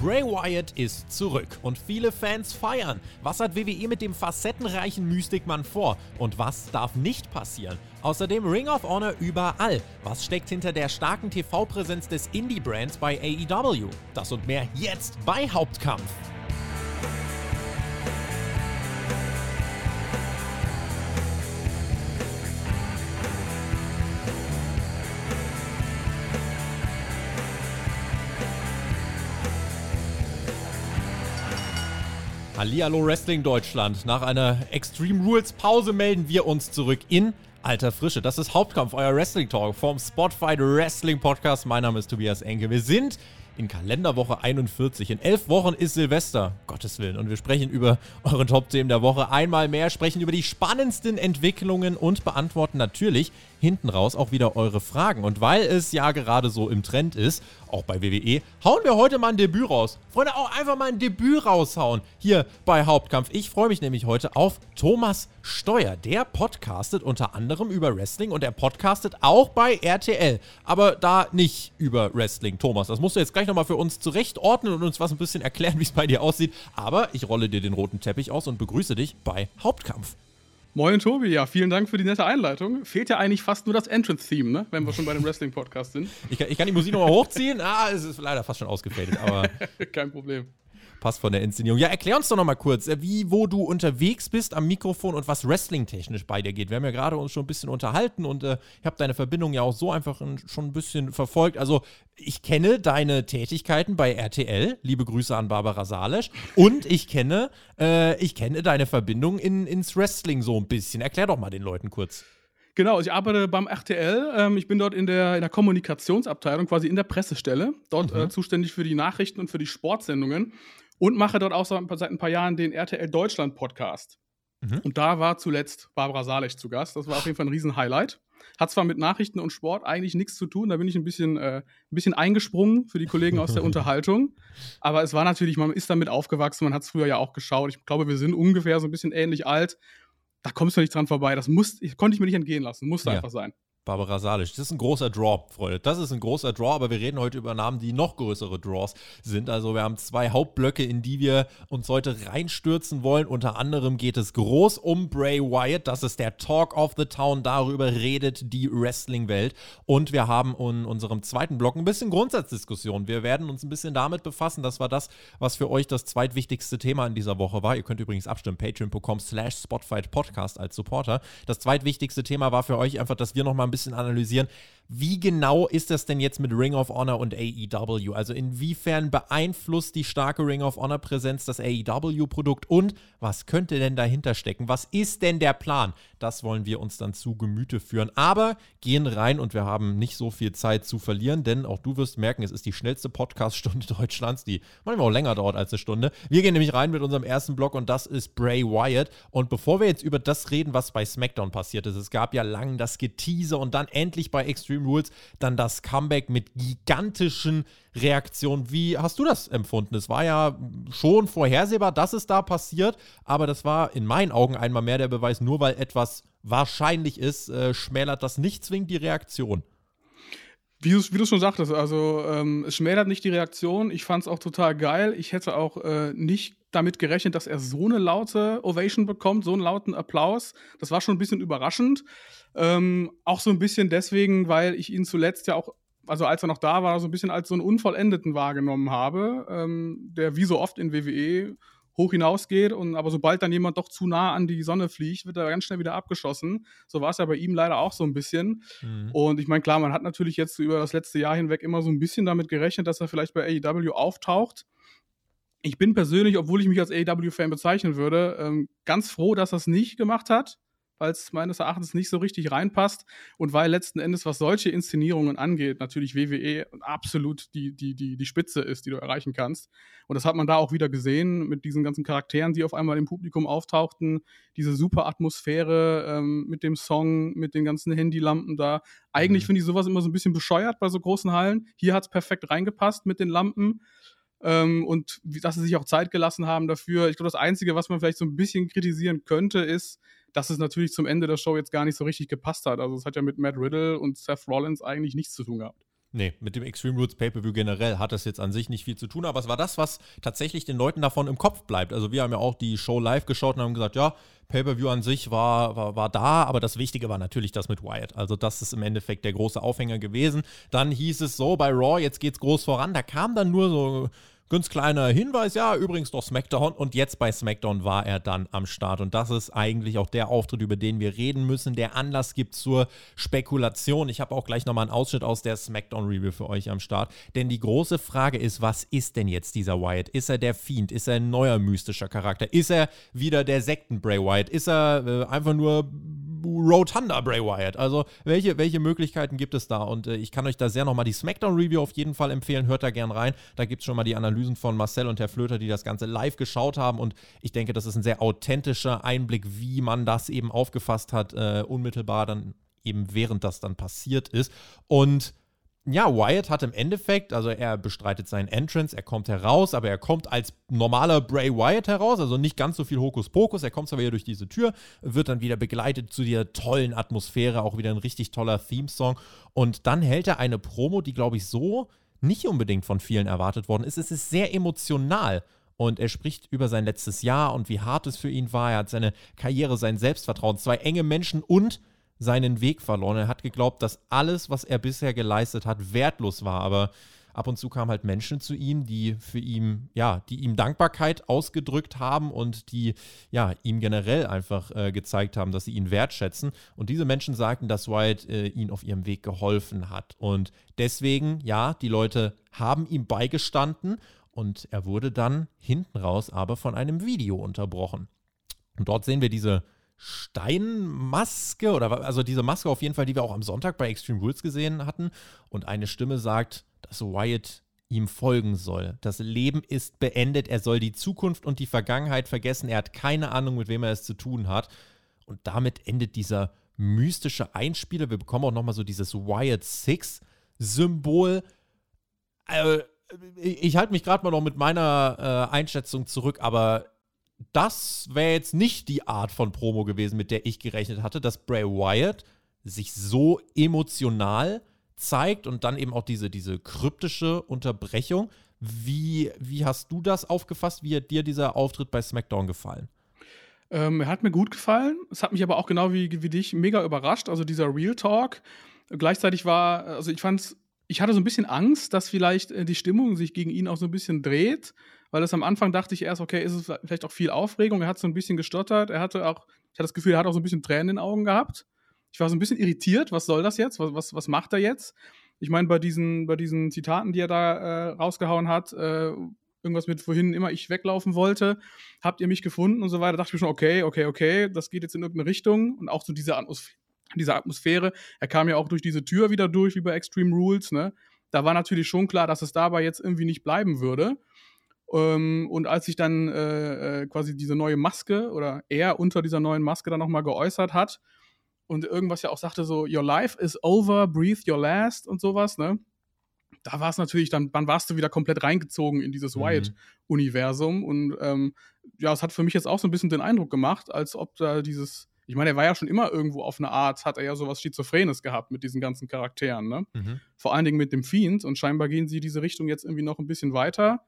Bray Wyatt ist zurück und viele Fans feiern. Was hat WWE mit dem facettenreichen Mystikmann vor und was darf nicht passieren? Außerdem Ring of Honor überall. Was steckt hinter der starken TV-Präsenz des Indie-Brands bei AEW? Das und mehr jetzt bei Hauptkampf. Hallihallo Wrestling Deutschland. Nach einer Extreme Rules Pause melden wir uns zurück in alter Frische. Das ist Hauptkampf, euer Wrestling Talk vom Spotfight Wrestling Podcast. Mein Name ist Tobias Enke. Wir sind in Kalenderwoche 41. In elf Wochen ist Silvester, Gottes Willen. Und wir sprechen über eure Top-Themen der Woche einmal mehr, sprechen über die spannendsten Entwicklungen und beantworten natürlich hinten raus auch wieder eure Fragen. Und weil es ja gerade so im Trend ist, auch bei WWE, hauen wir heute mal ein Debüt raus. Freunde, auch einfach mal ein Debüt raushauen hier bei Hauptkampf. Ich freue mich nämlich heute auf Thomas Steuer. Der podcastet unter anderem über Wrestling und er podcastet auch bei RTL. Aber da nicht über Wrestling. Thomas, das musst du jetzt gleich nochmal für uns zurechtordnen und uns was ein bisschen erklären, wie es bei dir aussieht. Aber ich rolle dir den roten Teppich aus und begrüße dich bei Hauptkampf. Moin Tobi, ja, vielen Dank für die nette Einleitung. Fehlt ja eigentlich fast nur das Entrance-Theme, ne? wenn wir schon bei dem Wrestling-Podcast sind. Ich kann, ich kann, die Musik nochmal hochziehen. Ah, es ist leider fast schon ausgefadet, aber. Kein Problem passt von der Inszenierung. Ja, erklär uns doch nochmal kurz, äh, wie, wo du unterwegs bist am Mikrofon und was wrestling-technisch bei dir geht. Wir haben ja gerade uns schon ein bisschen unterhalten und äh, ich habe deine Verbindung ja auch so einfach in, schon ein bisschen verfolgt. Also, ich kenne deine Tätigkeiten bei RTL. Liebe Grüße an Barbara Salesch. Und ich kenne, äh, ich kenne deine Verbindung in, ins Wrestling so ein bisschen. Erklär doch mal den Leuten kurz. Genau, ich arbeite beim RTL. Ähm, ich bin dort in der, in der Kommunikationsabteilung, quasi in der Pressestelle, dort mhm. äh, zuständig für die Nachrichten und für die Sportsendungen und mache dort auch seit ein paar Jahren den RTL Deutschland Podcast. Mhm. Und da war zuletzt Barbara Salech zu Gast. Das war auf jeden Fall ein Riesen-Highlight. Hat zwar mit Nachrichten und Sport eigentlich nichts zu tun, da bin ich ein bisschen, äh, ein bisschen eingesprungen für die Kollegen aus der Unterhaltung. Aber es war natürlich, man ist damit aufgewachsen, man hat es früher ja auch geschaut. Ich glaube, wir sind ungefähr so ein bisschen ähnlich alt. Da kommst du nicht dran vorbei. Das muss, ich, konnte ich mir nicht entgehen lassen. Musste ja. einfach sein. Barbara Salisch. Das ist ein großer Draw, Freunde. Das ist ein großer Draw, aber wir reden heute über Namen, die noch größere Draws sind. Also wir haben zwei Hauptblöcke, in die wir uns heute reinstürzen wollen. Unter anderem geht es groß um Bray Wyatt. Das ist der Talk of the Town. Darüber redet die Wrestling-Welt. Und wir haben in unserem zweiten Block ein bisschen Grundsatzdiskussion. Wir werden uns ein bisschen damit befassen. Das war das, was für euch das zweitwichtigste Thema in dieser Woche war. Ihr könnt übrigens abstimmen. Patreon.com slash Spotfight Podcast als Supporter. Das zweitwichtigste Thema war für euch einfach, dass wir nochmal ein bisschen analysieren. Wie genau ist das denn jetzt mit Ring of Honor und AEW? Also inwiefern beeinflusst die starke Ring of Honor Präsenz das AEW-Produkt und was könnte denn dahinter stecken? Was ist denn der Plan? Das wollen wir uns dann zu Gemüte führen. Aber gehen rein und wir haben nicht so viel Zeit zu verlieren, denn auch du wirst merken, es ist die schnellste Podcast-Stunde Deutschlands, die manchmal auch länger dauert als eine Stunde. Wir gehen nämlich rein mit unserem ersten Blog und das ist Bray Wyatt. Und bevor wir jetzt über das reden, was bei SmackDown passiert ist, es gab ja lang das Geteaser und dann endlich bei Extreme Rules dann das Comeback mit gigantischen Reaktionen. Wie hast du das empfunden? Es war ja schon vorhersehbar, dass es da passiert, aber das war in meinen Augen einmal mehr der Beweis, nur weil etwas wahrscheinlich ist, äh, schmälert das nicht zwingend die Reaktion. Wie du, wie du schon sagtest, also ähm, es schmälert nicht die Reaktion. Ich fand es auch total geil. Ich hätte auch äh, nicht damit gerechnet, dass er so eine laute Ovation bekommt, so einen lauten Applaus. Das war schon ein bisschen überraschend. Ähm, auch so ein bisschen deswegen, weil ich ihn zuletzt ja auch, also als er noch da war, so ein bisschen als so einen Unvollendeten wahrgenommen habe, ähm, der wie so oft in WWE hoch hinausgeht und aber sobald dann jemand doch zu nah an die Sonne fliegt, wird er ganz schnell wieder abgeschossen. So war es ja bei ihm leider auch so ein bisschen. Mhm. Und ich meine, klar, man hat natürlich jetzt über das letzte Jahr hinweg immer so ein bisschen damit gerechnet, dass er vielleicht bei AEW auftaucht. Ich bin persönlich, obwohl ich mich als AEW-Fan bezeichnen würde, ähm, ganz froh, dass er es nicht gemacht hat weil es meines Erachtens nicht so richtig reinpasst und weil letzten Endes, was solche Inszenierungen angeht, natürlich WWE absolut die, die, die, die Spitze ist, die du erreichen kannst. Und das hat man da auch wieder gesehen mit diesen ganzen Charakteren, die auf einmal im Publikum auftauchten, diese super Atmosphäre ähm, mit dem Song, mit den ganzen Handylampen da. Eigentlich mhm. finde ich sowas immer so ein bisschen bescheuert bei so großen Hallen. Hier hat es perfekt reingepasst mit den Lampen. Ähm, und dass sie sich auch Zeit gelassen haben dafür. Ich glaube, das Einzige, was man vielleicht so ein bisschen kritisieren könnte, ist, dass es natürlich zum Ende der Show jetzt gar nicht so richtig gepasst hat. Also es hat ja mit Matt Riddle und Seth Rollins eigentlich nichts zu tun gehabt. Nee, mit dem Extreme Rules Pay-Per-View generell hat das jetzt an sich nicht viel zu tun, aber es war das, was tatsächlich den Leuten davon im Kopf bleibt. Also wir haben ja auch die Show live geschaut und haben gesagt, ja, Pay-Per-View an sich war, war, war da, aber das Wichtige war natürlich das mit Wyatt. Also das ist im Endeffekt der große Aufhänger gewesen. Dann hieß es so bei Raw, jetzt geht's groß voran. Da kam dann nur so Ganz kleiner Hinweis, ja, übrigens doch SmackDown. Und jetzt bei SmackDown war er dann am Start. Und das ist eigentlich auch der Auftritt, über den wir reden müssen. Der Anlass gibt zur Spekulation. Ich habe auch gleich nochmal einen Ausschnitt aus der SmackDown-Review für euch am Start. Denn die große Frage ist, was ist denn jetzt dieser Wyatt? Ist er der Fiend? Ist er ein neuer mystischer Charakter? Ist er wieder der Sekten-Bray Wyatt? Ist er äh, einfach nur Rotunda Bray Wyatt. Also, welche, welche Möglichkeiten gibt es da? Und äh, ich kann euch da sehr nochmal die SmackDown-Review auf jeden Fall empfehlen. Hört da gern rein. Da gibt es schon mal die Analysen von Marcel und Herr Flöter, die das Ganze live geschaut haben. Und ich denke, das ist ein sehr authentischer Einblick, wie man das eben aufgefasst hat, äh, unmittelbar dann eben während das dann passiert ist. Und ja, Wyatt hat im Endeffekt, also er bestreitet seinen Entrance, er kommt heraus, aber er kommt als normaler Bray Wyatt heraus, also nicht ganz so viel Hokuspokus. Er kommt zwar wieder durch diese Tür, wird dann wieder begleitet zu dieser tollen Atmosphäre, auch wieder ein richtig toller Theme-Song. Und dann hält er eine Promo, die, glaube ich, so nicht unbedingt von vielen erwartet worden ist. Es ist sehr emotional. Und er spricht über sein letztes Jahr und wie hart es für ihn war. Er hat seine Karriere, sein Selbstvertrauen, zwei enge Menschen und seinen Weg verloren. Er hat geglaubt, dass alles, was er bisher geleistet hat, wertlos war. Aber ab und zu kamen halt Menschen zu ihm, die für ihn, ja, die ihm Dankbarkeit ausgedrückt haben und die, ja, ihm generell einfach äh, gezeigt haben, dass sie ihn wertschätzen. Und diese Menschen sagten, dass Wyatt äh, ihnen auf ihrem Weg geholfen hat. Und deswegen, ja, die Leute haben ihm beigestanden und er wurde dann hinten raus aber von einem Video unterbrochen. Und dort sehen wir diese Steinmaske oder also diese Maske auf jeden Fall, die wir auch am Sonntag bei Extreme Rules gesehen hatten. Und eine Stimme sagt, dass Wyatt ihm folgen soll. Das Leben ist beendet, er soll die Zukunft und die Vergangenheit vergessen, er hat keine Ahnung, mit wem er es zu tun hat. Und damit endet dieser mystische Einspieler. Wir bekommen auch nochmal so dieses Wyatt Six Symbol. Äh, ich halte mich gerade mal noch mit meiner äh, Einschätzung zurück, aber das wäre jetzt nicht die Art von Promo gewesen, mit der ich gerechnet hatte, dass Bray Wyatt sich so emotional zeigt und dann eben auch diese, diese kryptische Unterbrechung. Wie, wie hast du das aufgefasst? Wie hat dir dieser Auftritt bei SmackDown gefallen? Ähm, er hat mir gut gefallen. Es hat mich aber auch genau wie, wie dich mega überrascht. Also dieser Real Talk. Gleichzeitig war, also ich fand's, ich hatte so ein bisschen Angst, dass vielleicht äh, die Stimmung sich gegen ihn auch so ein bisschen dreht weil es am Anfang dachte ich erst, okay, ist es vielleicht auch viel Aufregung. Er hat so ein bisschen gestottert. Er hatte auch, ich hatte das Gefühl, er hat auch so ein bisschen Tränen in den Augen gehabt. Ich war so ein bisschen irritiert. Was soll das jetzt? Was, was, was macht er jetzt? Ich meine, bei diesen, bei diesen Zitaten, die er da äh, rausgehauen hat, äh, irgendwas mit vorhin immer ich weglaufen wollte, habt ihr mich gefunden und so weiter, dachte ich mir schon, okay, okay, okay, das geht jetzt in irgendeine Richtung und auch so diese, Atmos diese Atmosphäre. Er kam ja auch durch diese Tür wieder durch, wie bei Extreme Rules, ne? Da war natürlich schon klar, dass es dabei jetzt irgendwie nicht bleiben würde. Ähm, und als sich dann äh, äh, quasi diese neue Maske oder er unter dieser neuen Maske dann nochmal geäußert hat und irgendwas ja auch sagte so, your life is over, breathe your last und sowas, ne? Da war es natürlich, dann, dann warst du wieder komplett reingezogen in dieses mhm. Wyatt-Universum. Und ähm, ja, es hat für mich jetzt auch so ein bisschen den Eindruck gemacht, als ob da dieses, ich meine, er war ja schon immer irgendwo auf eine Art, hat er ja sowas Schizophrenes gehabt mit diesen ganzen Charakteren, ne? Mhm. Vor allen Dingen mit dem Fiend. Und scheinbar gehen sie diese Richtung jetzt irgendwie noch ein bisschen weiter.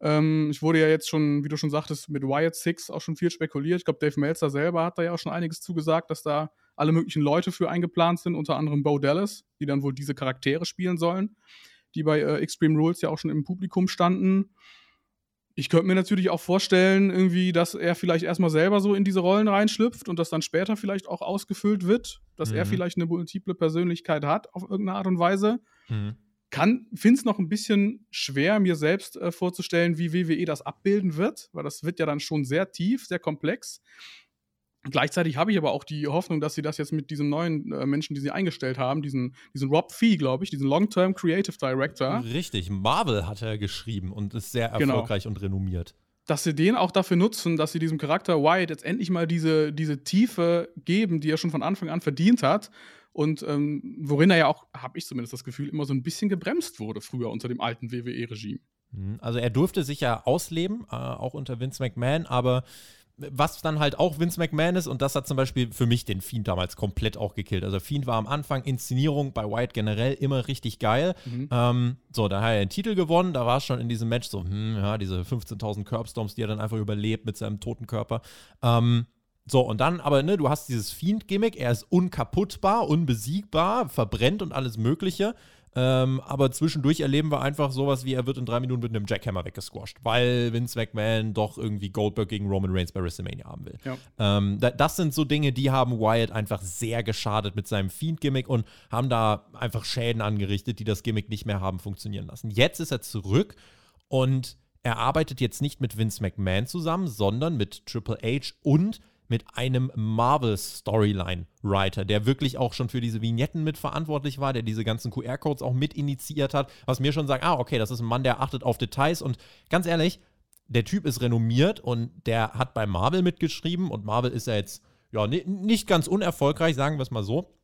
Ähm, ich wurde ja jetzt schon, wie du schon sagtest, mit Wyatt Six auch schon viel spekuliert. Ich glaube, Dave Meltzer selber hat da ja auch schon einiges zugesagt, dass da alle möglichen Leute für eingeplant sind, unter anderem Bo Dallas, die dann wohl diese Charaktere spielen sollen, die bei äh, Extreme Rules ja auch schon im Publikum standen. Ich könnte mir natürlich auch vorstellen, irgendwie, dass er vielleicht erstmal selber so in diese Rollen reinschlüpft und das dann später vielleicht auch ausgefüllt wird, dass mhm. er vielleicht eine multiple Persönlichkeit hat auf irgendeine Art und Weise. Mhm kann, finde es noch ein bisschen schwer, mir selbst äh, vorzustellen, wie WWE das abbilden wird, weil das wird ja dann schon sehr tief, sehr komplex. Gleichzeitig habe ich aber auch die Hoffnung, dass sie das jetzt mit diesem neuen äh, Menschen, die sie eingestellt haben, diesen, diesen Rob Fee, glaube ich, diesen Long-Term Creative Director. Richtig, Marvel hat er geschrieben und ist sehr genau. erfolgreich genau. und renommiert. Dass sie den auch dafür nutzen, dass sie diesem Charakter Wyatt jetzt endlich mal diese, diese Tiefe geben, die er schon von Anfang an verdient hat und ähm, worin er ja auch, habe ich zumindest das Gefühl, immer so ein bisschen gebremst wurde früher unter dem alten WWE-Regime. Mhm. Also er durfte sich ja ausleben, äh, auch unter Vince McMahon, aber was dann halt auch Vince McMahon ist, und das hat zum Beispiel für mich den Fiend damals komplett auch gekillt. Also Fiend war am Anfang Inszenierung bei Wyatt generell immer richtig geil. Mhm. Ähm, so, da hat er den Titel gewonnen, da war es schon in diesem Match so, hm, ja, diese 15.000 Curbstorms, die er dann einfach überlebt mit seinem toten Körper. Ähm, so, und dann, aber ne, du hast dieses Fiend-Gimmick, er ist unkaputtbar, unbesiegbar, verbrennt und alles Mögliche. Ähm, aber zwischendurch erleben wir einfach sowas wie, er wird in drei Minuten mit einem Jackhammer weggesquasht, weil Vince McMahon doch irgendwie Goldberg gegen Roman Reigns bei WrestleMania haben will. Ja. Ähm, da, das sind so Dinge, die haben Wyatt einfach sehr geschadet mit seinem Fiend-Gimmick und haben da einfach Schäden angerichtet, die das Gimmick nicht mehr haben funktionieren lassen. Jetzt ist er zurück und er arbeitet jetzt nicht mit Vince McMahon zusammen, sondern mit Triple H und mit einem Marvel-Storyline-Writer, der wirklich auch schon für diese Vignetten mitverantwortlich war, der diese ganzen QR-Codes auch mit initiiert hat, was mir schon sagt, ah, okay, das ist ein Mann, der achtet auf Details und ganz ehrlich, der Typ ist renommiert und der hat bei Marvel mitgeschrieben und Marvel ist ja jetzt ja nicht ganz unerfolgreich, sagen wir es mal so.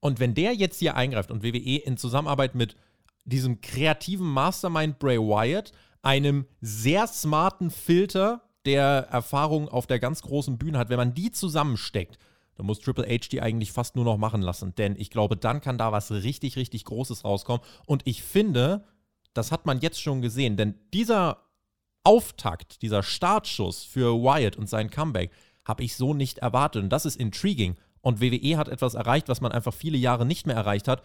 Und wenn der jetzt hier eingreift und WWE in Zusammenarbeit mit diesem kreativen Mastermind Bray Wyatt, einem sehr smarten Filter der Erfahrung auf der ganz großen Bühne hat, wenn man die zusammensteckt, dann muss Triple H die eigentlich fast nur noch machen lassen. Denn ich glaube, dann kann da was richtig, richtig Großes rauskommen. Und ich finde, das hat man jetzt schon gesehen. Denn dieser Auftakt, dieser Startschuss für Wyatt und sein Comeback, habe ich so nicht erwartet. Und das ist intriguing. Und WWE hat etwas erreicht, was man einfach viele Jahre nicht mehr erreicht hat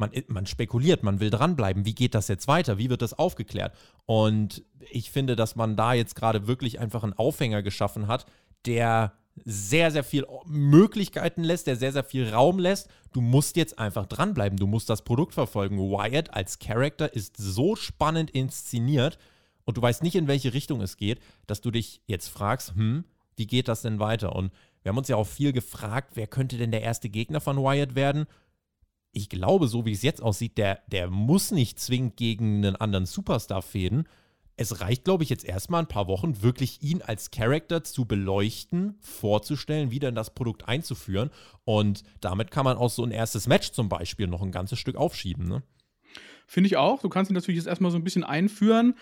man, man spekuliert, man will dranbleiben. Wie geht das jetzt weiter? Wie wird das aufgeklärt? Und ich finde, dass man da jetzt gerade wirklich einfach einen Aufhänger geschaffen hat, der sehr, sehr viel Möglichkeiten lässt, der sehr, sehr viel Raum lässt. Du musst jetzt einfach dranbleiben. Du musst das Produkt verfolgen. Wyatt als Charakter ist so spannend inszeniert und du weißt nicht, in welche Richtung es geht, dass du dich jetzt fragst, hm, wie geht das denn weiter? Und wir haben uns ja auch viel gefragt, wer könnte denn der erste Gegner von Wyatt werden? Ich glaube, so wie es jetzt aussieht, der, der muss nicht zwingend gegen einen anderen Superstar fäden. Es reicht, glaube ich, jetzt erstmal ein paar Wochen, wirklich ihn als Charakter zu beleuchten, vorzustellen, wieder in das Produkt einzuführen. Und damit kann man auch so ein erstes Match zum Beispiel noch ein ganzes Stück aufschieben. Ne? Finde ich auch. Du kannst ihn natürlich jetzt erstmal so ein bisschen einführen.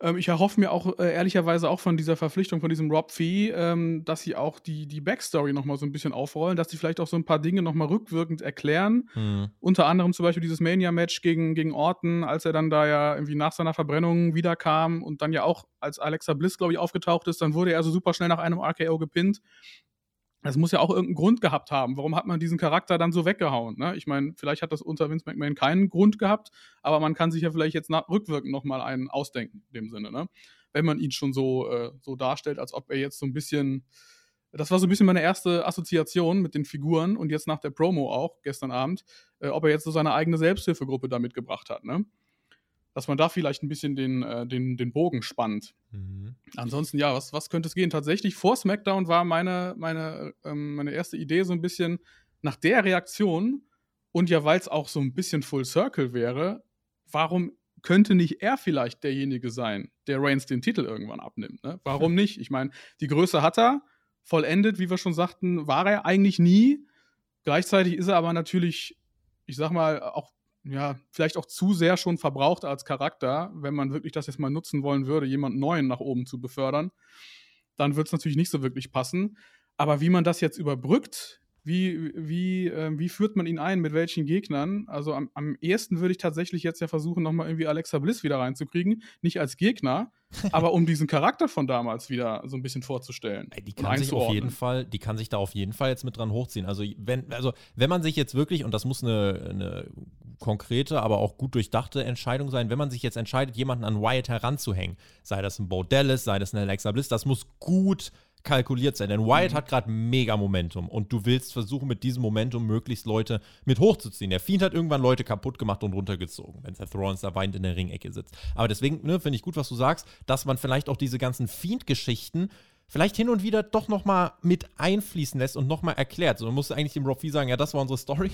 Ähm, ich erhoffe mir auch äh, ehrlicherweise auch von dieser Verpflichtung, von diesem Rob Fee, ähm, dass sie auch die, die Backstory nochmal so ein bisschen aufrollen, dass sie vielleicht auch so ein paar Dinge nochmal rückwirkend erklären. Mhm. Unter anderem zum Beispiel dieses Mania-Match gegen, gegen Orton, als er dann da ja irgendwie nach seiner Verbrennung wiederkam und dann ja auch als Alexa Bliss, glaube ich, aufgetaucht ist, dann wurde er so super schnell nach einem RKO gepinnt. Das muss ja auch irgendeinen Grund gehabt haben. Warum hat man diesen Charakter dann so weggehauen? Ne? Ich meine, vielleicht hat das unter Vince McMahon keinen Grund gehabt, aber man kann sich ja vielleicht jetzt nach, rückwirkend nochmal einen ausdenken, in dem Sinne. Ne? Wenn man ihn schon so, äh, so darstellt, als ob er jetzt so ein bisschen. Das war so ein bisschen meine erste Assoziation mit den Figuren und jetzt nach der Promo auch, gestern Abend, äh, ob er jetzt so seine eigene Selbsthilfegruppe da mitgebracht hat. Ne? Dass man da vielleicht ein bisschen den, äh, den, den Bogen spannt. Mhm. Ansonsten, ja, was, was könnte es gehen? Tatsächlich, vor SmackDown war meine, meine, ähm, meine erste Idee so ein bisschen nach der Reaktion und ja, weil es auch so ein bisschen Full Circle wäre, warum könnte nicht er vielleicht derjenige sein, der Reigns den Titel irgendwann abnimmt? Ne? Warum nicht? Ich meine, die Größe hat er, vollendet, wie wir schon sagten, war er eigentlich nie. Gleichzeitig ist er aber natürlich, ich sag mal, auch ja, vielleicht auch zu sehr schon verbraucht als Charakter, wenn man wirklich das jetzt mal nutzen wollen würde, jemanden Neuen nach oben zu befördern, dann wird es natürlich nicht so wirklich passen. Aber wie man das jetzt überbrückt, wie, wie, äh, wie führt man ihn ein, mit welchen Gegnern? Also am, am ehesten würde ich tatsächlich jetzt ja versuchen, nochmal irgendwie Alexa Bliss wieder reinzukriegen. Nicht als Gegner, aber um diesen Charakter von damals wieder so ein bisschen vorzustellen. Die kann sich auf jeden Fall, die kann sich da auf jeden Fall jetzt mit dran hochziehen. Also wenn, also wenn man sich jetzt wirklich, und das muss eine, eine konkrete, aber auch gut durchdachte Entscheidung sein, wenn man sich jetzt entscheidet, jemanden an Wyatt heranzuhängen, sei das ein Bo Dallas, sei das ein Alexa Bliss, das muss gut kalkuliert sein. Denn Wyatt mhm. hat gerade mega Momentum und du willst versuchen, mit diesem Momentum möglichst Leute mit hochzuziehen. Der Fiend hat irgendwann Leute kaputt gemacht und runtergezogen, wenn Seth Rollins da weint in der Ringecke sitzt. Aber deswegen ne, finde ich gut, was du sagst, dass man vielleicht auch diese ganzen Fiend-Geschichten vielleicht hin und wieder doch nochmal mit einfließen lässt und nochmal erklärt. So, man muss eigentlich dem Rob sagen, ja, das war unsere Story,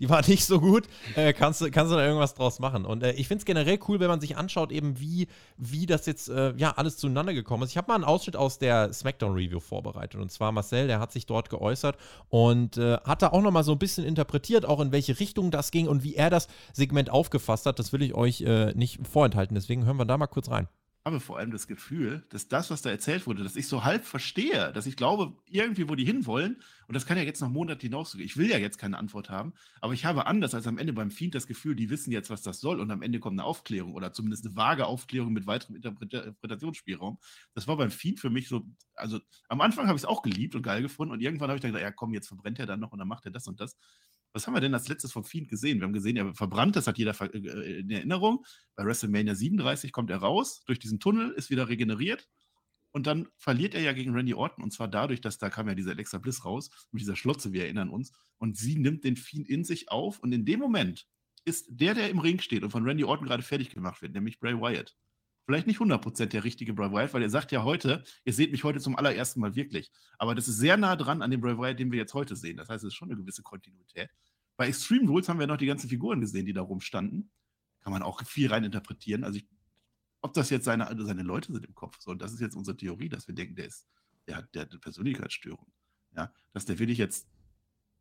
die war nicht so gut, äh, kannst, du, kannst du da irgendwas draus machen. Und äh, ich finde es generell cool, wenn man sich anschaut, eben wie, wie das jetzt, äh, ja, alles zueinander gekommen ist. Ich habe mal einen Ausschnitt aus der Smackdown-Review vorbereitet und zwar Marcel, der hat sich dort geäußert und äh, hat da auch nochmal so ein bisschen interpretiert, auch in welche Richtung das ging und wie er das Segment aufgefasst hat. Das will ich euch äh, nicht vorenthalten, deswegen hören wir da mal kurz rein. Habe vor allem das Gefühl, dass das, was da erzählt wurde, dass ich so halb verstehe, dass ich glaube, irgendwie, wo die hinwollen, und das kann ja jetzt noch Monate hinausgehen. Ich will ja jetzt keine Antwort haben, aber ich habe anders als am Ende beim Fiend das Gefühl, die wissen jetzt, was das soll, und am Ende kommt eine Aufklärung oder zumindest eine vage Aufklärung mit weiterem Interpretationsspielraum. Das war beim Fiend für mich so, also am Anfang habe ich es auch geliebt und geil gefunden, und irgendwann habe ich dann gedacht, ja komm, jetzt verbrennt er dann noch und dann macht er das und das. Was haben wir denn als letztes vom Fiend gesehen? Wir haben gesehen, er verbrannt, das hat jeder äh, in Erinnerung. Bei WrestleMania 37 kommt er raus, durch diesen Tunnel, ist wieder regeneriert. Und dann verliert er ja gegen Randy Orton. Und zwar dadurch, dass da kam ja dieser Alexa Bliss raus, mit dieser Schlotze, wir erinnern uns. Und sie nimmt den Fiend in sich auf. Und in dem Moment ist der, der im Ring steht und von Randy Orton gerade fertig gemacht wird, nämlich Bray Wyatt. Vielleicht nicht 100% der richtige Bray Wyatt, weil er sagt ja heute, ihr seht mich heute zum allerersten Mal wirklich. Aber das ist sehr nah dran an dem Bray Wyatt, den wir jetzt heute sehen. Das heißt, es ist schon eine gewisse Kontinuität. Bei Extreme Rules haben wir noch die ganzen Figuren gesehen, die da rumstanden. Kann man auch viel rein interpretieren. Also, ich, ob das jetzt seine, seine Leute sind im Kopf, so, und das ist jetzt unsere Theorie, dass wir denken, der ist, der hat, der hat eine Persönlichkeitsstörung. Ja, dass der wirklich jetzt,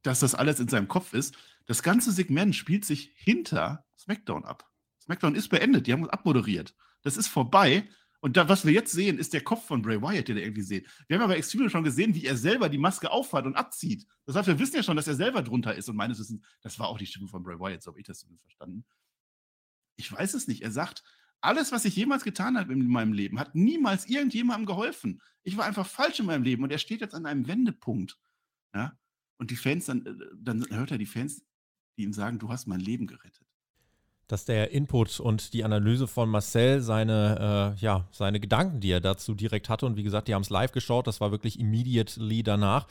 dass das alles in seinem Kopf ist. Das ganze Segment spielt sich hinter SmackDown ab. SmackDown ist beendet, die haben uns abmoderiert. Das ist vorbei. Und da, was wir jetzt sehen, ist der Kopf von Bray Wyatt, den wir irgendwie sehen. Wir haben aber Extreme schon gesehen, wie er selber die Maske aufhat und abzieht. Das heißt, wir wissen ja schon, dass er selber drunter ist. Und meines Wissens, das war auch die Stimme von Bray Wyatt, so habe ich das zumindest verstanden. Ich weiß es nicht. Er sagt, alles, was ich jemals getan habe in meinem Leben, hat niemals irgendjemandem geholfen. Ich war einfach falsch in meinem Leben und er steht jetzt an einem Wendepunkt. Ja? Und die Fans, dann, äh, dann hört er die Fans, die ihm sagen, du hast mein Leben gerettet dass der Input und die Analyse von Marcel seine, äh, ja, seine Gedanken, die er dazu direkt hatte, und wie gesagt, die haben es live geschaut, das war wirklich immediately danach.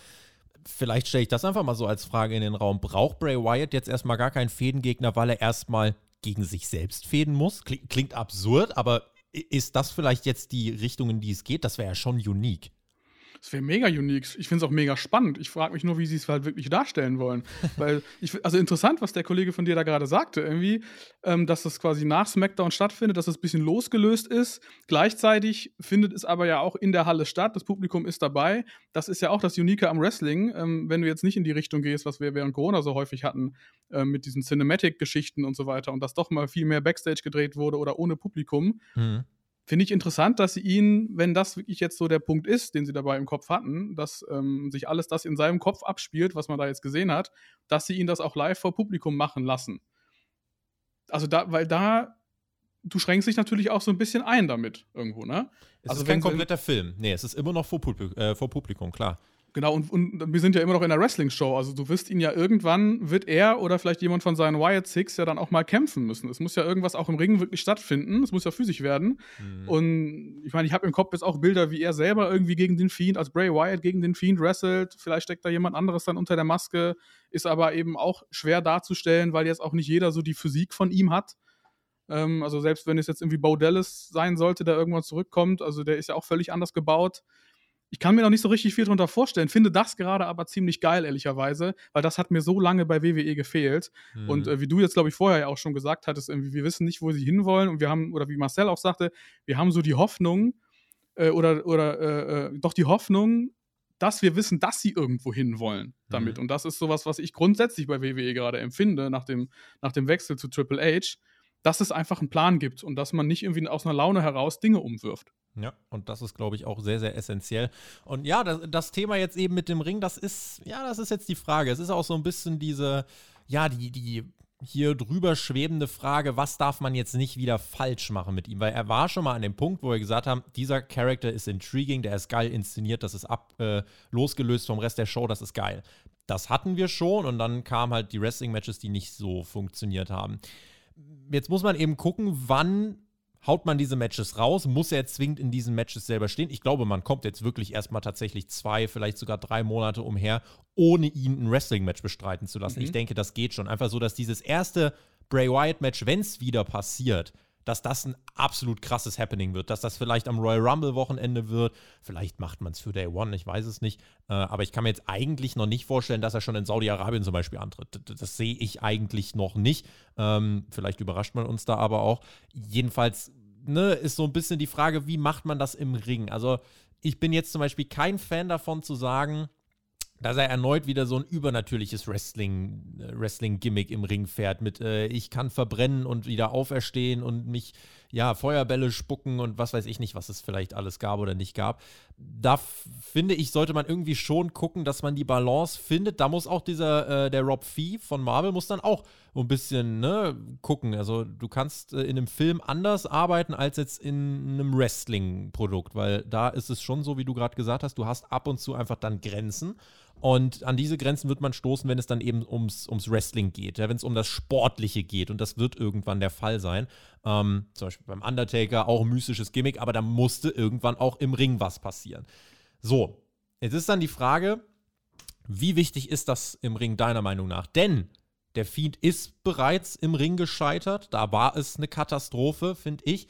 Vielleicht stelle ich das einfach mal so als Frage in den Raum. Braucht Bray Wyatt jetzt erstmal gar keinen Fädengegner, weil er erstmal gegen sich selbst fäden muss? Klingt absurd, aber ist das vielleicht jetzt die Richtung, in die es geht? Das wäre ja schon unique. Das wäre mega unique. Ich finde es auch mega spannend. Ich frage mich nur, wie sie es halt wirklich darstellen wollen. Weil ich, also interessant, was der Kollege von dir da gerade sagte, irgendwie, ähm, dass das quasi nach SmackDown stattfindet, dass es das ein bisschen losgelöst ist. Gleichzeitig findet es aber ja auch in der Halle statt. Das Publikum ist dabei. Das ist ja auch das Unique am Wrestling. Ähm, wenn du jetzt nicht in die Richtung gehst, was wir während Corona so häufig hatten, äh, mit diesen Cinematic-Geschichten und so weiter und dass doch mal viel mehr Backstage gedreht wurde oder ohne Publikum. Mhm Finde ich interessant, dass sie ihn, wenn das wirklich jetzt so der Punkt ist, den sie dabei im Kopf hatten, dass ähm, sich alles das in seinem Kopf abspielt, was man da jetzt gesehen hat, dass sie ihn das auch live vor Publikum machen lassen. Also da, weil da, du schränkst dich natürlich auch so ein bisschen ein damit irgendwo, ne? Es also ist kein kompletter Film. Nee, es ist immer noch vor, Publikum, äh, vor Publikum klar. Genau, und, und wir sind ja immer noch in der Wrestling-Show. Also du wirst ihn ja irgendwann, wird er oder vielleicht jemand von seinen Wyatt Six ja dann auch mal kämpfen müssen. Es muss ja irgendwas auch im Ring wirklich stattfinden. Es muss ja physisch werden. Mhm. Und ich meine, ich habe im Kopf jetzt auch Bilder, wie er selber irgendwie gegen den Fiend, als Bray Wyatt gegen den Fiend wrestelt. Vielleicht steckt da jemand anderes dann unter der Maske. Ist aber eben auch schwer darzustellen, weil jetzt auch nicht jeder so die Physik von ihm hat. Ähm, also selbst wenn es jetzt irgendwie Bo Dallas sein sollte, der irgendwann zurückkommt, also der ist ja auch völlig anders gebaut ich kann mir noch nicht so richtig viel darunter vorstellen, finde das gerade aber ziemlich geil, ehrlicherweise, weil das hat mir so lange bei WWE gefehlt. Mhm. Und äh, wie du jetzt, glaube ich, vorher ja auch schon gesagt hattest, wir wissen nicht, wo sie hinwollen und wir haben, oder wie Marcel auch sagte, wir haben so die Hoffnung, äh, oder, oder äh, äh doch die Hoffnung, dass wir wissen, dass sie irgendwo hinwollen damit. Mhm. Und das ist sowas, was ich grundsätzlich bei WWE gerade empfinde, nach dem, nach dem Wechsel zu Triple H, dass es einfach einen Plan gibt und dass man nicht irgendwie aus einer Laune heraus Dinge umwirft. Ja, und das ist, glaube ich, auch sehr, sehr essentiell. Und ja, das, das, Thema jetzt eben mit dem Ring, das ist, ja, das ist jetzt die Frage. Es ist auch so ein bisschen diese, ja, die, die hier drüber schwebende Frage, was darf man jetzt nicht wieder falsch machen mit ihm? Weil er war schon mal an dem Punkt, wo wir gesagt haben, dieser Charakter ist intriguing, der ist geil inszeniert, das ist ab, äh, losgelöst vom Rest der Show, das ist geil. Das hatten wir schon und dann kamen halt die Wrestling-Matches, die nicht so funktioniert haben. Jetzt muss man eben gucken, wann haut man diese Matches raus, muss er zwingend in diesen Matches selber stehen. Ich glaube, man kommt jetzt wirklich erstmal tatsächlich zwei, vielleicht sogar drei Monate umher, ohne ihn ein Wrestling-Match bestreiten zu lassen. Mhm. Ich denke, das geht schon. Einfach so, dass dieses erste Bray Wyatt-Match, wenn es wieder passiert, dass das ein absolut krasses Happening wird, dass das vielleicht am Royal Rumble-Wochenende wird. Vielleicht macht man es für Day One, ich weiß es nicht. Äh, aber ich kann mir jetzt eigentlich noch nicht vorstellen, dass er schon in Saudi-Arabien zum Beispiel antritt. Das, das sehe ich eigentlich noch nicht. Ähm, vielleicht überrascht man uns da aber auch. Jedenfalls ne, ist so ein bisschen die Frage, wie macht man das im Ring? Also ich bin jetzt zum Beispiel kein Fan davon zu sagen, dass er erneut wieder so ein übernatürliches Wrestling, äh, Wrestling-Gimmick im Ring fährt mit äh, ich kann verbrennen und wieder auferstehen und mich ja, Feuerbälle spucken und was weiß ich nicht, was es vielleicht alles gab oder nicht gab. Da finde ich, sollte man irgendwie schon gucken, dass man die Balance findet. Da muss auch dieser, äh, der Rob Fee von Marvel muss dann auch ein bisschen ne, gucken. Also du kannst äh, in einem Film anders arbeiten als jetzt in einem Wrestling-Produkt, weil da ist es schon so, wie du gerade gesagt hast, du hast ab und zu einfach dann Grenzen. Und an diese Grenzen wird man stoßen, wenn es dann eben ums, ums Wrestling geht, ja, wenn es um das Sportliche geht. Und das wird irgendwann der Fall sein. Ähm, zum Beispiel beim Undertaker auch ein mystisches Gimmick, aber da musste irgendwann auch im Ring was passieren. So, jetzt ist dann die Frage, wie wichtig ist das im Ring deiner Meinung nach? Denn der Fiend ist bereits im Ring gescheitert. Da war es eine Katastrophe, finde ich.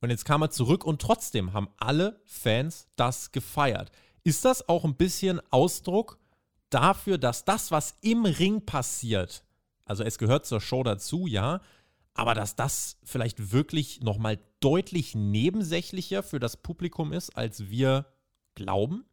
Und jetzt kam er zurück und trotzdem haben alle Fans das gefeiert. Ist das auch ein bisschen Ausdruck dafür, dass das, was im Ring passiert, also es gehört zur Show dazu, ja, aber dass das vielleicht wirklich nochmal deutlich nebensächlicher für das Publikum ist, als wir glauben?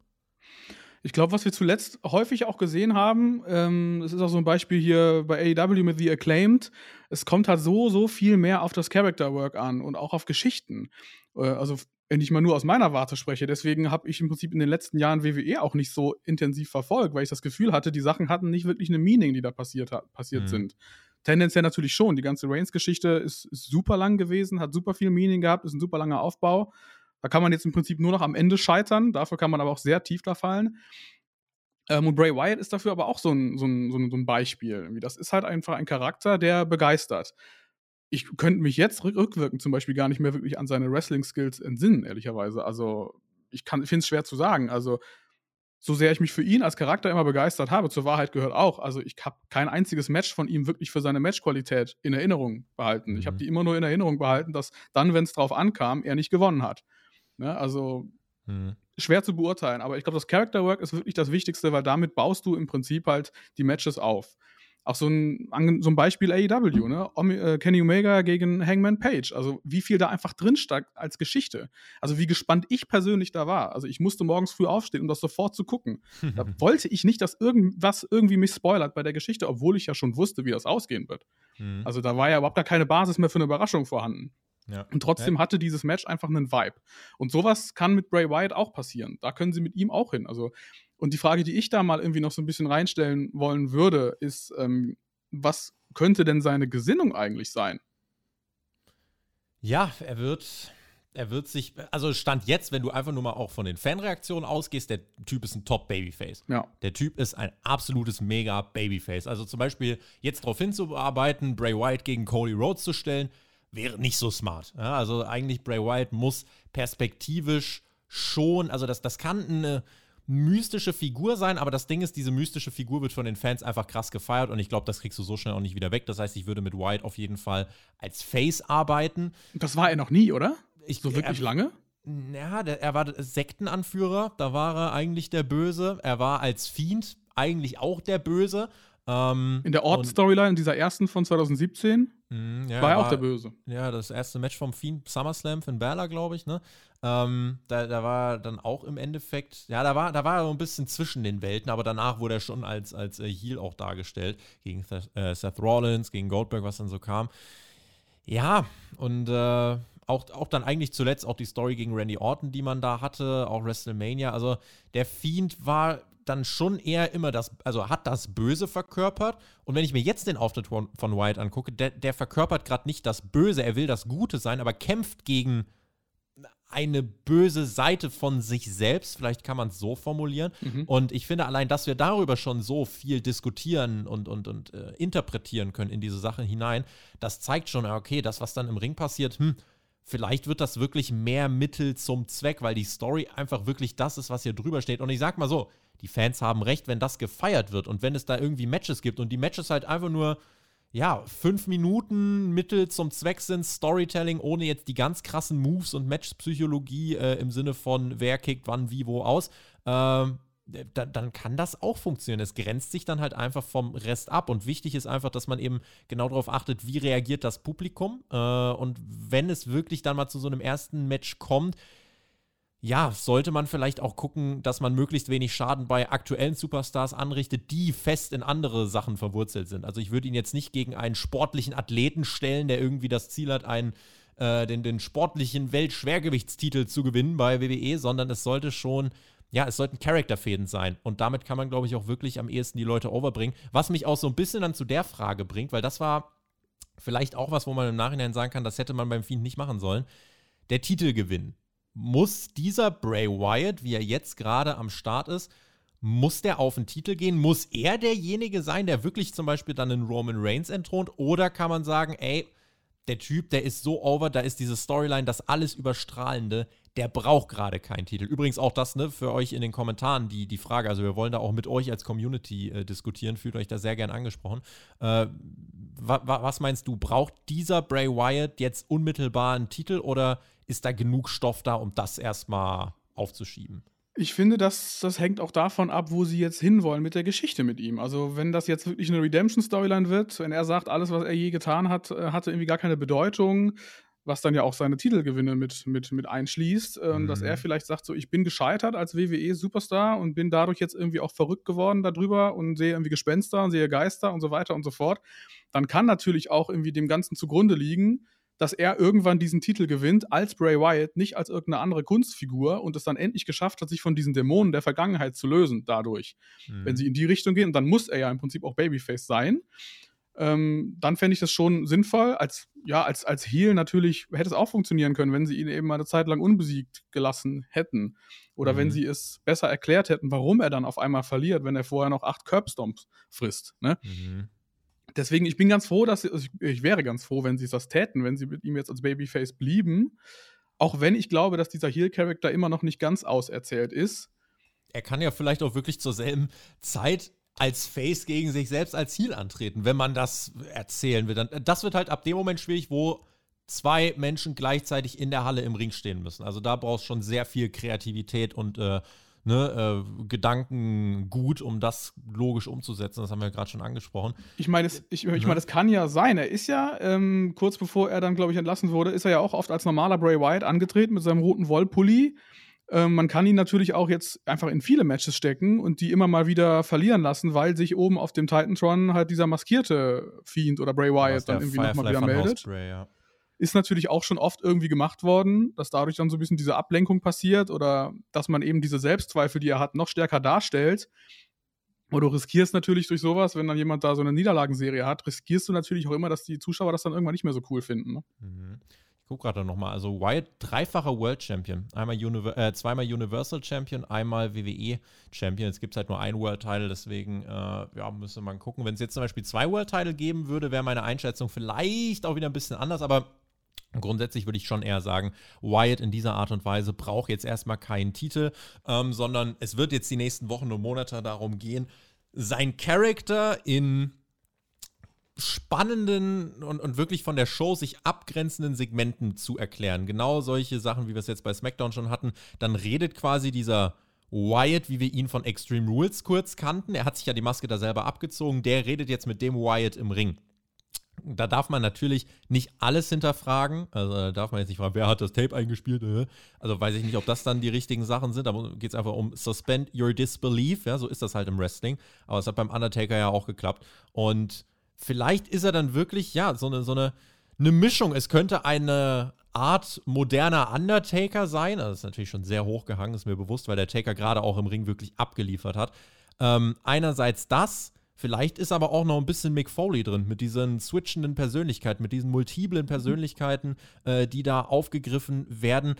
Ich glaube, was wir zuletzt häufig auch gesehen haben, ähm, es ist auch so ein Beispiel hier bei AEW mit The Acclaimed, es kommt halt so, so viel mehr auf das Character Work an und auch auf Geschichten. Äh, also wenn ich mal nur aus meiner Warte spreche. Deswegen habe ich im Prinzip in den letzten Jahren WWE auch nicht so intensiv verfolgt, weil ich das Gefühl hatte, die Sachen hatten nicht wirklich eine Meaning, die da passiert, passiert mhm. sind. Tendenziell natürlich schon. Die ganze Reigns-Geschichte ist, ist, super lang gewesen, hat super viel Meaning gehabt, ist ein super langer Aufbau. Da kann man jetzt im Prinzip nur noch am Ende scheitern. Dafür kann man aber auch sehr tief da fallen. Ähm, und Bray Wyatt ist dafür aber auch so ein, so ein, so ein Beispiel. Das ist halt einfach ein Charakter, der begeistert ich könnte mich jetzt rückwirkend zum Beispiel gar nicht mehr wirklich an seine Wrestling-Skills entsinnen, ehrlicherweise. Also, ich finde es schwer zu sagen. Also, so sehr ich mich für ihn als Charakter immer begeistert habe, zur Wahrheit gehört auch. Also, ich habe kein einziges Match von ihm wirklich für seine Matchqualität in Erinnerung behalten. Mhm. Ich habe die immer nur in Erinnerung behalten, dass dann, wenn es drauf ankam, er nicht gewonnen hat. Ne? Also, mhm. schwer zu beurteilen. Aber ich glaube, das Character Work ist wirklich das Wichtigste, weil damit baust du im Prinzip halt die Matches auf. Auch so ein, so ein Beispiel AEW, ne? Äh, Kenny Omega gegen Hangman Page. Also, wie viel da einfach drin steckt als Geschichte. Also, wie gespannt ich persönlich da war. Also, ich musste morgens früh aufstehen, um das sofort zu gucken. da wollte ich nicht, dass irgendwas irgendwie mich spoilert bei der Geschichte, obwohl ich ja schon wusste, wie das ausgehen wird. Mhm. Also, da war ja überhaupt gar keine Basis mehr für eine Überraschung vorhanden. Ja. Und trotzdem hatte dieses Match einfach einen Vibe. Und sowas kann mit Bray Wyatt auch passieren. Da können sie mit ihm auch hin. Also und die Frage, die ich da mal irgendwie noch so ein bisschen reinstellen wollen würde, ist, ähm, was könnte denn seine Gesinnung eigentlich sein? Ja, er wird, er wird sich, also Stand jetzt, wenn du einfach nur mal auch von den Fanreaktionen ausgehst, der Typ ist ein Top-Babyface. Ja. Der Typ ist ein absolutes Mega-Babyface. Also zum Beispiel jetzt darauf hinzuarbeiten, Bray Wyatt gegen Cody Rhodes zu stellen, wäre nicht so smart. Ja, also eigentlich Bray Wyatt muss perspektivisch schon, also das, das kann eine mystische Figur sein, aber das Ding ist, diese mystische Figur wird von den Fans einfach krass gefeiert und ich glaube, das kriegst du so schnell auch nicht wieder weg. Das heißt, ich würde mit White auf jeden Fall als Face arbeiten. Das war er noch nie, oder? Ich, so wirklich er, lange? Ja, der, er war Sektenanführer, da war er eigentlich der Böse. Er war als Fiend eigentlich auch der Böse. Ähm, in der Ort-Storyline, dieser ersten von 2017, mh, ja, war er auch der Böse. Ja, das erste Match vom Fiend SummerSlam in Berla, glaube ich, ne? Ähm, da, da war dann auch im Endeffekt, ja, da war, da war er so ein bisschen zwischen den Welten, aber danach wurde er schon als, als äh, Heel auch dargestellt, gegen Seth, äh, Seth Rollins, gegen Goldberg, was dann so kam. Ja, und äh, auch, auch dann eigentlich zuletzt auch die Story gegen Randy Orton, die man da hatte, auch WrestleMania. Also der Fiend war dann schon eher immer das, also hat das Böse verkörpert. Und wenn ich mir jetzt den Auftritt von, von Wyatt angucke, der, der verkörpert gerade nicht das Böse, er will das Gute sein, aber kämpft gegen eine böse Seite von sich selbst, vielleicht kann man es so formulieren. Mhm. Und ich finde allein, dass wir darüber schon so viel diskutieren und, und, und äh, interpretieren können in diese Sachen hinein, das zeigt schon, okay, das, was dann im Ring passiert, hm, vielleicht wird das wirklich mehr Mittel zum Zweck, weil die Story einfach wirklich das ist, was hier drüber steht. Und ich sag mal so, die Fans haben recht, wenn das gefeiert wird und wenn es da irgendwie Matches gibt und die Matches halt einfach nur ja, fünf Minuten Mittel zum Zweck sind Storytelling, ohne jetzt die ganz krassen Moves und Matchpsychologie äh, im Sinne von wer kickt wann, wie, wo aus, ähm, da, dann kann das auch funktionieren. Es grenzt sich dann halt einfach vom Rest ab. Und wichtig ist einfach, dass man eben genau darauf achtet, wie reagiert das Publikum. Äh, und wenn es wirklich dann mal zu so einem ersten Match kommt, ja, sollte man vielleicht auch gucken, dass man möglichst wenig Schaden bei aktuellen Superstars anrichtet, die fest in andere Sachen verwurzelt sind. Also ich würde ihn jetzt nicht gegen einen sportlichen Athleten stellen, der irgendwie das Ziel hat, ein, äh, den, den sportlichen Weltschwergewichtstitel zu gewinnen bei WWE, sondern es sollte schon ja, es sollten Charakterfäden sein. Und damit kann man, glaube ich, auch wirklich am ehesten die Leute overbringen. Was mich auch so ein bisschen dann zu der Frage bringt, weil das war vielleicht auch was, wo man im Nachhinein sagen kann, das hätte man beim Fiend nicht machen sollen. Der Titelgewinn. Muss dieser Bray Wyatt, wie er jetzt gerade am Start ist, muss der auf den Titel gehen? Muss er derjenige sein, der wirklich zum Beispiel dann einen Roman Reigns entthront? Oder kann man sagen, ey, der Typ, der ist so over, da ist diese Storyline, das alles überstrahlende, der braucht gerade keinen Titel. Übrigens auch das, ne, für euch in den Kommentaren die, die Frage, also wir wollen da auch mit euch als Community äh, diskutieren, fühlt euch da sehr gern angesprochen. Äh, wa, wa, was meinst du, braucht dieser Bray Wyatt jetzt unmittelbar einen Titel oder ist da genug Stoff da, um das erstmal aufzuschieben? Ich finde, das, das hängt auch davon ab, wo sie jetzt hinwollen mit der Geschichte mit ihm. Also, wenn das jetzt wirklich eine Redemption-Storyline wird, wenn er sagt, alles, was er je getan hat, äh, hatte irgendwie gar keine Bedeutung, was dann ja auch seine Titelgewinne mit, mit, mit einschließt, äh, mhm. dass er vielleicht sagt, so, ich bin gescheitert als WWE-Superstar und bin dadurch jetzt irgendwie auch verrückt geworden darüber und sehe irgendwie Gespenster und sehe Geister und so weiter und so fort, dann kann natürlich auch irgendwie dem Ganzen zugrunde liegen, dass er irgendwann diesen Titel gewinnt als Bray Wyatt, nicht als irgendeine andere Kunstfigur und es dann endlich geschafft hat, sich von diesen Dämonen der Vergangenheit zu lösen dadurch. Mhm. Wenn sie in die Richtung gehen, dann muss er ja im Prinzip auch Babyface sein. Ähm, dann fände ich das schon sinnvoll. Als, ja, als, als Heel natürlich hätte es auch funktionieren können, wenn sie ihn eben mal eine Zeit lang unbesiegt gelassen hätten. Oder mhm. wenn sie es besser erklärt hätten, warum er dann auf einmal verliert, wenn er vorher noch acht Curbstomps frisst. Ne? Mhm deswegen, ich bin ganz froh, dass sie, also ich, ich, wäre ganz froh, wenn sie das täten, wenn sie mit ihm jetzt als Babyface blieben. Auch wenn ich glaube, dass dieser Heel-Charakter immer noch nicht ganz auserzählt ist. Er kann ja vielleicht auch wirklich zur selben Zeit als Face gegen sich selbst als Heel antreten, wenn man das erzählen will. Dann, das wird halt ab dem Moment schwierig, wo zwei Menschen gleichzeitig in der Halle im Ring stehen müssen. Also da brauchst schon sehr viel Kreativität und äh, ne, äh, Gedanken gut, um das logisch umzusetzen. Das haben wir ja gerade schon angesprochen. Ich meine, ich, ich meine, ne? das kann ja sein. Er ist ja, ähm, kurz bevor er dann, glaube ich, entlassen wurde, ist er ja auch oft als normaler Bray Wyatt angetreten mit seinem roten Wollpulli. Ähm, man kann ihn natürlich auch jetzt einfach in viele Matches stecken und die immer mal wieder verlieren lassen, weil sich oben auf dem Titantron halt dieser maskierte Fiend oder Bray Wyatt dann irgendwie nochmal wieder meldet. Spray, ja ist natürlich auch schon oft irgendwie gemacht worden, dass dadurch dann so ein bisschen diese Ablenkung passiert oder dass man eben diese Selbstzweifel, die er hat, noch stärker darstellt. Und du riskierst natürlich durch sowas, wenn dann jemand da so eine Niederlagenserie hat, riskierst du natürlich auch immer, dass die Zuschauer das dann irgendwann nicht mehr so cool finden. Ne? Mhm. Ich gucke gerade nochmal. Also Wyatt, dreifacher World Champion. Einmal Univer äh, zweimal Universal Champion, einmal WWE Champion. Jetzt gibt es halt nur einen World Title, deswegen äh, ja, müsste man gucken. Wenn es jetzt zum Beispiel zwei World Title geben würde, wäre meine Einschätzung vielleicht auch wieder ein bisschen anders, aber Grundsätzlich würde ich schon eher sagen, Wyatt in dieser Art und Weise braucht jetzt erstmal keinen Titel, ähm, sondern es wird jetzt die nächsten Wochen und Monate darum gehen, sein Charakter in spannenden und, und wirklich von der Show sich abgrenzenden Segmenten zu erklären. Genau solche Sachen, wie wir es jetzt bei SmackDown schon hatten. Dann redet quasi dieser Wyatt, wie wir ihn von Extreme Rules kurz kannten. Er hat sich ja die Maske da selber abgezogen. Der redet jetzt mit dem Wyatt im Ring da darf man natürlich nicht alles hinterfragen. Also da darf man jetzt nicht fragen, wer hat das Tape eingespielt? Äh? Also weiß ich nicht, ob das dann die richtigen Sachen sind, aber geht es einfach um Suspend Your Disbelief. Ja, so ist das halt im Wrestling. Aber es hat beim Undertaker ja auch geklappt. Und vielleicht ist er dann wirklich, ja, so eine, so eine, eine Mischung. Es könnte eine Art moderner Undertaker sein. Also das ist natürlich schon sehr hochgehangen, ist mir bewusst, weil der Taker gerade auch im Ring wirklich abgeliefert hat. Ähm, einerseits das, Vielleicht ist aber auch noch ein bisschen Mick Foley drin, mit diesen switchenden Persönlichkeiten, mit diesen multiplen Persönlichkeiten, äh, die da aufgegriffen werden.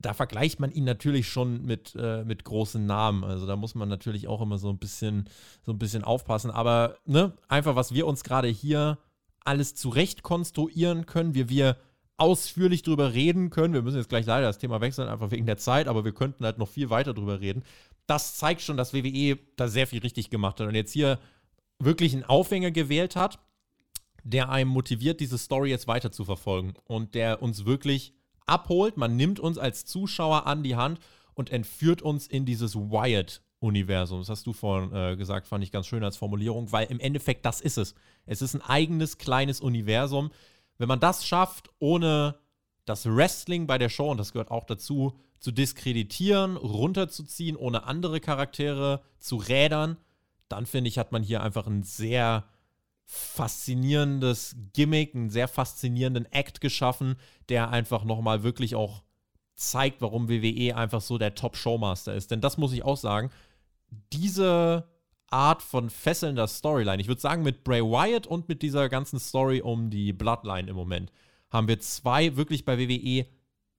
Da vergleicht man ihn natürlich schon mit, äh, mit großen Namen. Also da muss man natürlich auch immer so ein bisschen, so ein bisschen aufpassen. Aber ne, einfach, was wir uns gerade hier alles zurecht konstruieren können, wie wir ausführlich drüber reden können. Wir müssen jetzt gleich leider das Thema wechseln, einfach wegen der Zeit, aber wir könnten halt noch viel weiter drüber reden. Das zeigt schon, dass WWE da sehr viel richtig gemacht hat. Und jetzt hier wirklich einen Aufhänger gewählt hat, der einem motiviert, diese Story jetzt weiter zu verfolgen und der uns wirklich abholt. Man nimmt uns als Zuschauer an die Hand und entführt uns in dieses Wyatt-Universum. Das hast du vorhin äh, gesagt, fand ich ganz schön als Formulierung, weil im Endeffekt das ist es. Es ist ein eigenes kleines Universum. Wenn man das schafft, ohne das Wrestling bei der Show, und das gehört auch dazu, zu diskreditieren, runterzuziehen, ohne andere Charaktere zu rädern, dann finde ich, hat man hier einfach ein sehr faszinierendes Gimmick, einen sehr faszinierenden Act geschaffen, der einfach nochmal wirklich auch zeigt, warum WWE einfach so der Top-Showmaster ist. Denn das muss ich auch sagen, diese Art von fesselnder Storyline, ich würde sagen mit Bray Wyatt und mit dieser ganzen Story um die Bloodline im Moment, haben wir zwei wirklich bei WWE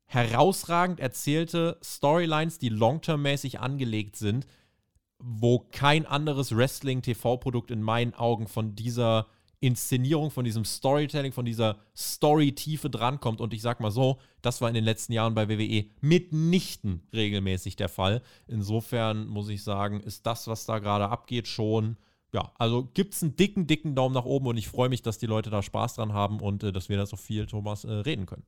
herausragend erzählte Storylines, die long-term-mäßig angelegt sind, wo kein anderes Wrestling-TV-Produkt in meinen Augen von dieser Inszenierung, von diesem Storytelling, von dieser Story-Tiefe drankommt. Und ich sag mal so, das war in den letzten Jahren bei WWE mitnichten regelmäßig der Fall. Insofern muss ich sagen, ist das, was da gerade abgeht, schon. Ja, also gibt es einen dicken, dicken Daumen nach oben und ich freue mich, dass die Leute da Spaß dran haben und äh, dass wir da so viel, Thomas, äh, reden können.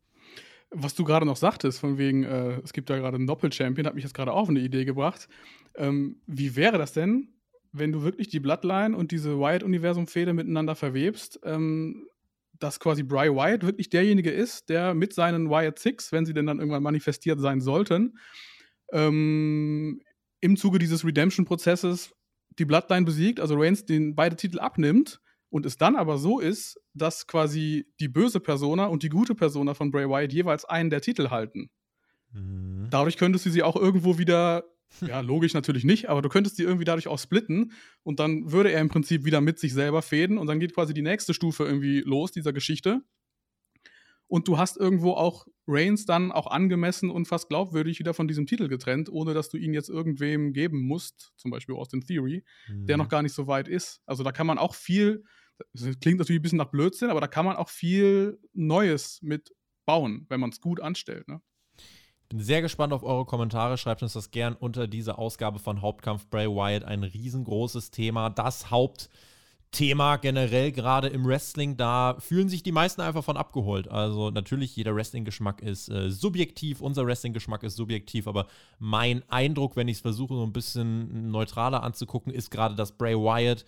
Was du gerade noch sagtest, von wegen, äh, es gibt da gerade einen Doppel-Champion, hat mich jetzt gerade auch auf eine Idee gebracht. Ähm, wie wäre das denn, wenn du wirklich die Bloodline und diese Wyatt-Universum-Fehde miteinander verwebst, ähm, dass quasi Bry Wyatt wirklich derjenige ist, der mit seinen Wyatt Six, wenn sie denn dann irgendwann manifestiert sein sollten, ähm, im Zuge dieses Redemption-Prozesses die Bloodline besiegt, also Reigns den beide Titel abnimmt und es dann aber so ist, dass quasi die böse Persona und die gute Persona von Bray Wyatt jeweils einen der Titel halten. Mhm. Dadurch könntest du sie auch irgendwo wieder ja, logisch natürlich nicht, aber du könntest die irgendwie dadurch auch splitten und dann würde er im Prinzip wieder mit sich selber fäden und dann geht quasi die nächste Stufe irgendwie los dieser Geschichte. Und du hast irgendwo auch Reigns dann auch angemessen und fast glaubwürdig wieder von diesem Titel getrennt, ohne dass du ihn jetzt irgendwem geben musst, zum Beispiel Austin Theory, mhm. der noch gar nicht so weit ist. Also da kann man auch viel, das klingt natürlich ein bisschen nach Blödsinn, aber da kann man auch viel Neues mit bauen, wenn man es gut anstellt. Ne? Bin sehr gespannt auf eure Kommentare. Schreibt uns das gern unter diese Ausgabe von Hauptkampf Bray Wyatt. Ein riesengroßes Thema. Das Hauptthema generell gerade im Wrestling. Da fühlen sich die meisten einfach von abgeholt. Also natürlich, jeder Wrestling-Geschmack ist äh, subjektiv. Unser Wrestling-Geschmack ist subjektiv. Aber mein Eindruck, wenn ich es versuche, so ein bisschen neutraler anzugucken, ist gerade, dass Bray Wyatt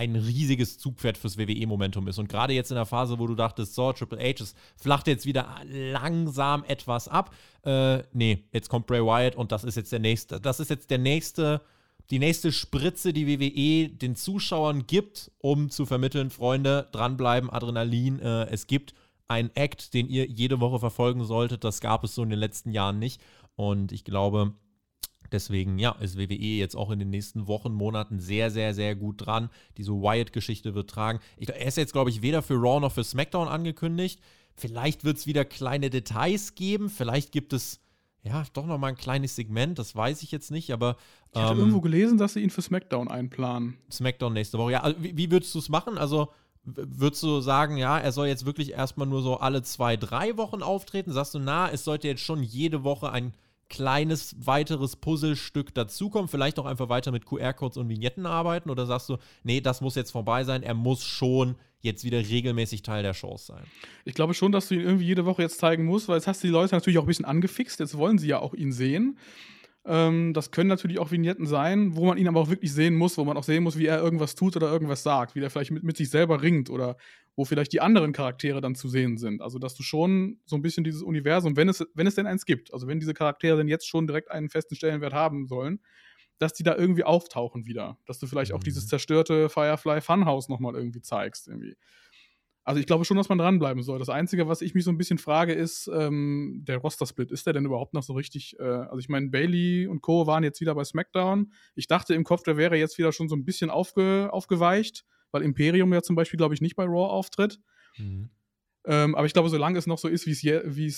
ein riesiges Zugpferd fürs WWE-Momentum ist. Und gerade jetzt in der Phase, wo du dachtest, so, Triple H, es flacht jetzt wieder langsam etwas ab. Äh, nee, jetzt kommt Bray Wyatt und das ist jetzt der nächste. Das ist jetzt der nächste, die nächste Spritze, die WWE den Zuschauern gibt, um zu vermitteln, Freunde, dranbleiben, Adrenalin. Äh, es gibt einen Act, den ihr jede Woche verfolgen solltet. Das gab es so in den letzten Jahren nicht. Und ich glaube, Deswegen, ja, ist WWE jetzt auch in den nächsten Wochen, Monaten sehr, sehr, sehr gut dran. Diese Wyatt-Geschichte wird tragen. Ich, er ist jetzt, glaube ich, weder für Raw noch für SmackDown angekündigt. Vielleicht wird es wieder kleine Details geben. Vielleicht gibt es, ja, doch noch mal ein kleines Segment. Das weiß ich jetzt nicht, aber. Ich hatte ähm, irgendwo gelesen, dass sie ihn für SmackDown einplanen. SmackDown nächste Woche. Ja, also, wie, wie würdest du es machen? Also, Würdest du sagen, ja, er soll jetzt wirklich erstmal nur so alle zwei, drei Wochen auftreten? Sagst du, na, es sollte jetzt schon jede Woche ein kleines weiteres Puzzlestück dazukommen? Vielleicht auch einfach weiter mit QR-Codes und Vignetten arbeiten? Oder sagst du, nee, das muss jetzt vorbei sein, er muss schon jetzt wieder regelmäßig Teil der Shows sein? Ich glaube schon, dass du ihn irgendwie jede Woche jetzt zeigen musst, weil jetzt hast du die Leute natürlich auch ein bisschen angefixt. Jetzt wollen sie ja auch ihn sehen. Ähm, das können natürlich auch Vignetten sein, wo man ihn aber auch wirklich sehen muss, wo man auch sehen muss, wie er irgendwas tut oder irgendwas sagt, wie er vielleicht mit, mit sich selber ringt oder wo vielleicht die anderen Charaktere dann zu sehen sind. Also, dass du schon so ein bisschen dieses Universum, wenn es, wenn es denn eins gibt, also wenn diese Charaktere denn jetzt schon direkt einen festen Stellenwert haben sollen, dass die da irgendwie auftauchen wieder. Dass du vielleicht mhm. auch dieses zerstörte Firefly Funhouse nochmal irgendwie zeigst. Irgendwie. Also ich glaube schon, dass man dranbleiben soll. Das Einzige, was ich mich so ein bisschen frage, ist ähm, der Roster-Split. Ist der denn überhaupt noch so richtig? Äh, also ich meine, Bailey und Co. waren jetzt wieder bei SmackDown. Ich dachte im Kopf, der wäre jetzt wieder schon so ein bisschen aufge aufgeweicht, weil Imperium ja zum Beispiel, glaube ich, nicht bei Raw auftritt. Mhm. Ähm, aber ich glaube, solange es noch so ist, wie es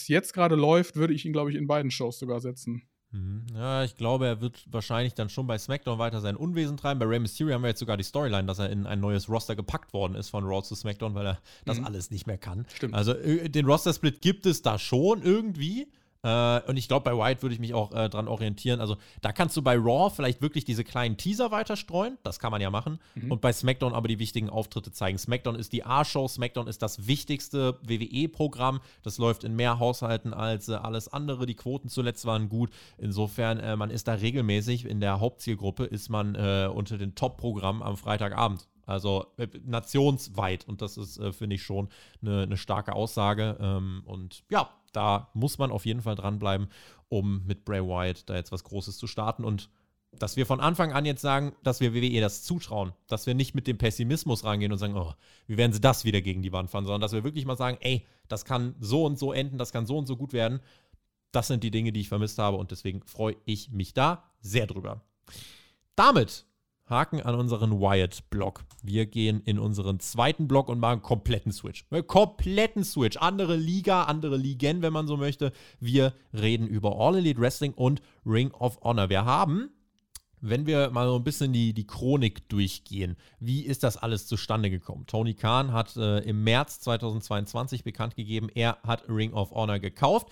je jetzt gerade läuft, würde ich ihn, glaube ich, in beiden Shows sogar setzen. Mhm. Ja, ich glaube, er wird wahrscheinlich dann schon bei SmackDown weiter sein Unwesen treiben. Bei Rey Mysterio haben wir jetzt sogar die Storyline, dass er in ein neues Roster gepackt worden ist von Raw zu SmackDown, weil er das mhm. alles nicht mehr kann. Stimmt. Also äh, den Roster-Split gibt es da schon irgendwie. Äh, und ich glaube, bei White würde ich mich auch äh, dran orientieren. Also, da kannst du bei Raw vielleicht wirklich diese kleinen Teaser weiter streuen. Das kann man ja machen. Mhm. Und bei SmackDown aber die wichtigen Auftritte zeigen. SmackDown ist die A-Show. SmackDown ist das wichtigste WWE-Programm. Das läuft in mehr Haushalten als äh, alles andere. Die Quoten zuletzt waren gut. Insofern, äh, man ist da regelmäßig. In der Hauptzielgruppe ist man äh, unter den Top-Programmen am Freitagabend. Also äh, nationsweit. Und das ist, äh, finde ich, schon eine, eine starke Aussage. Ähm, und ja, da muss man auf jeden Fall dranbleiben, um mit Bray Wyatt da jetzt was Großes zu starten. Und dass wir von Anfang an jetzt sagen, dass wir WWE das zutrauen, dass wir nicht mit dem Pessimismus rangehen und sagen, oh, wie werden sie das wieder gegen die Wand fahren, sondern dass wir wirklich mal sagen, ey, das kann so und so enden, das kann so und so gut werden. Das sind die Dinge, die ich vermisst habe und deswegen freue ich mich da sehr drüber. Damit Haken an unseren Wyatt-Block. Wir gehen in unseren zweiten Block und machen kompletten Switch. Kompletten Switch. Andere Liga, andere Ligen, wenn man so möchte. Wir reden über All Elite Wrestling und Ring of Honor. Wir haben wenn wir mal so ein bisschen die, die Chronik durchgehen, wie ist das alles zustande gekommen? Tony Khan hat äh, im März 2022 bekannt gegeben, er hat Ring of Honor gekauft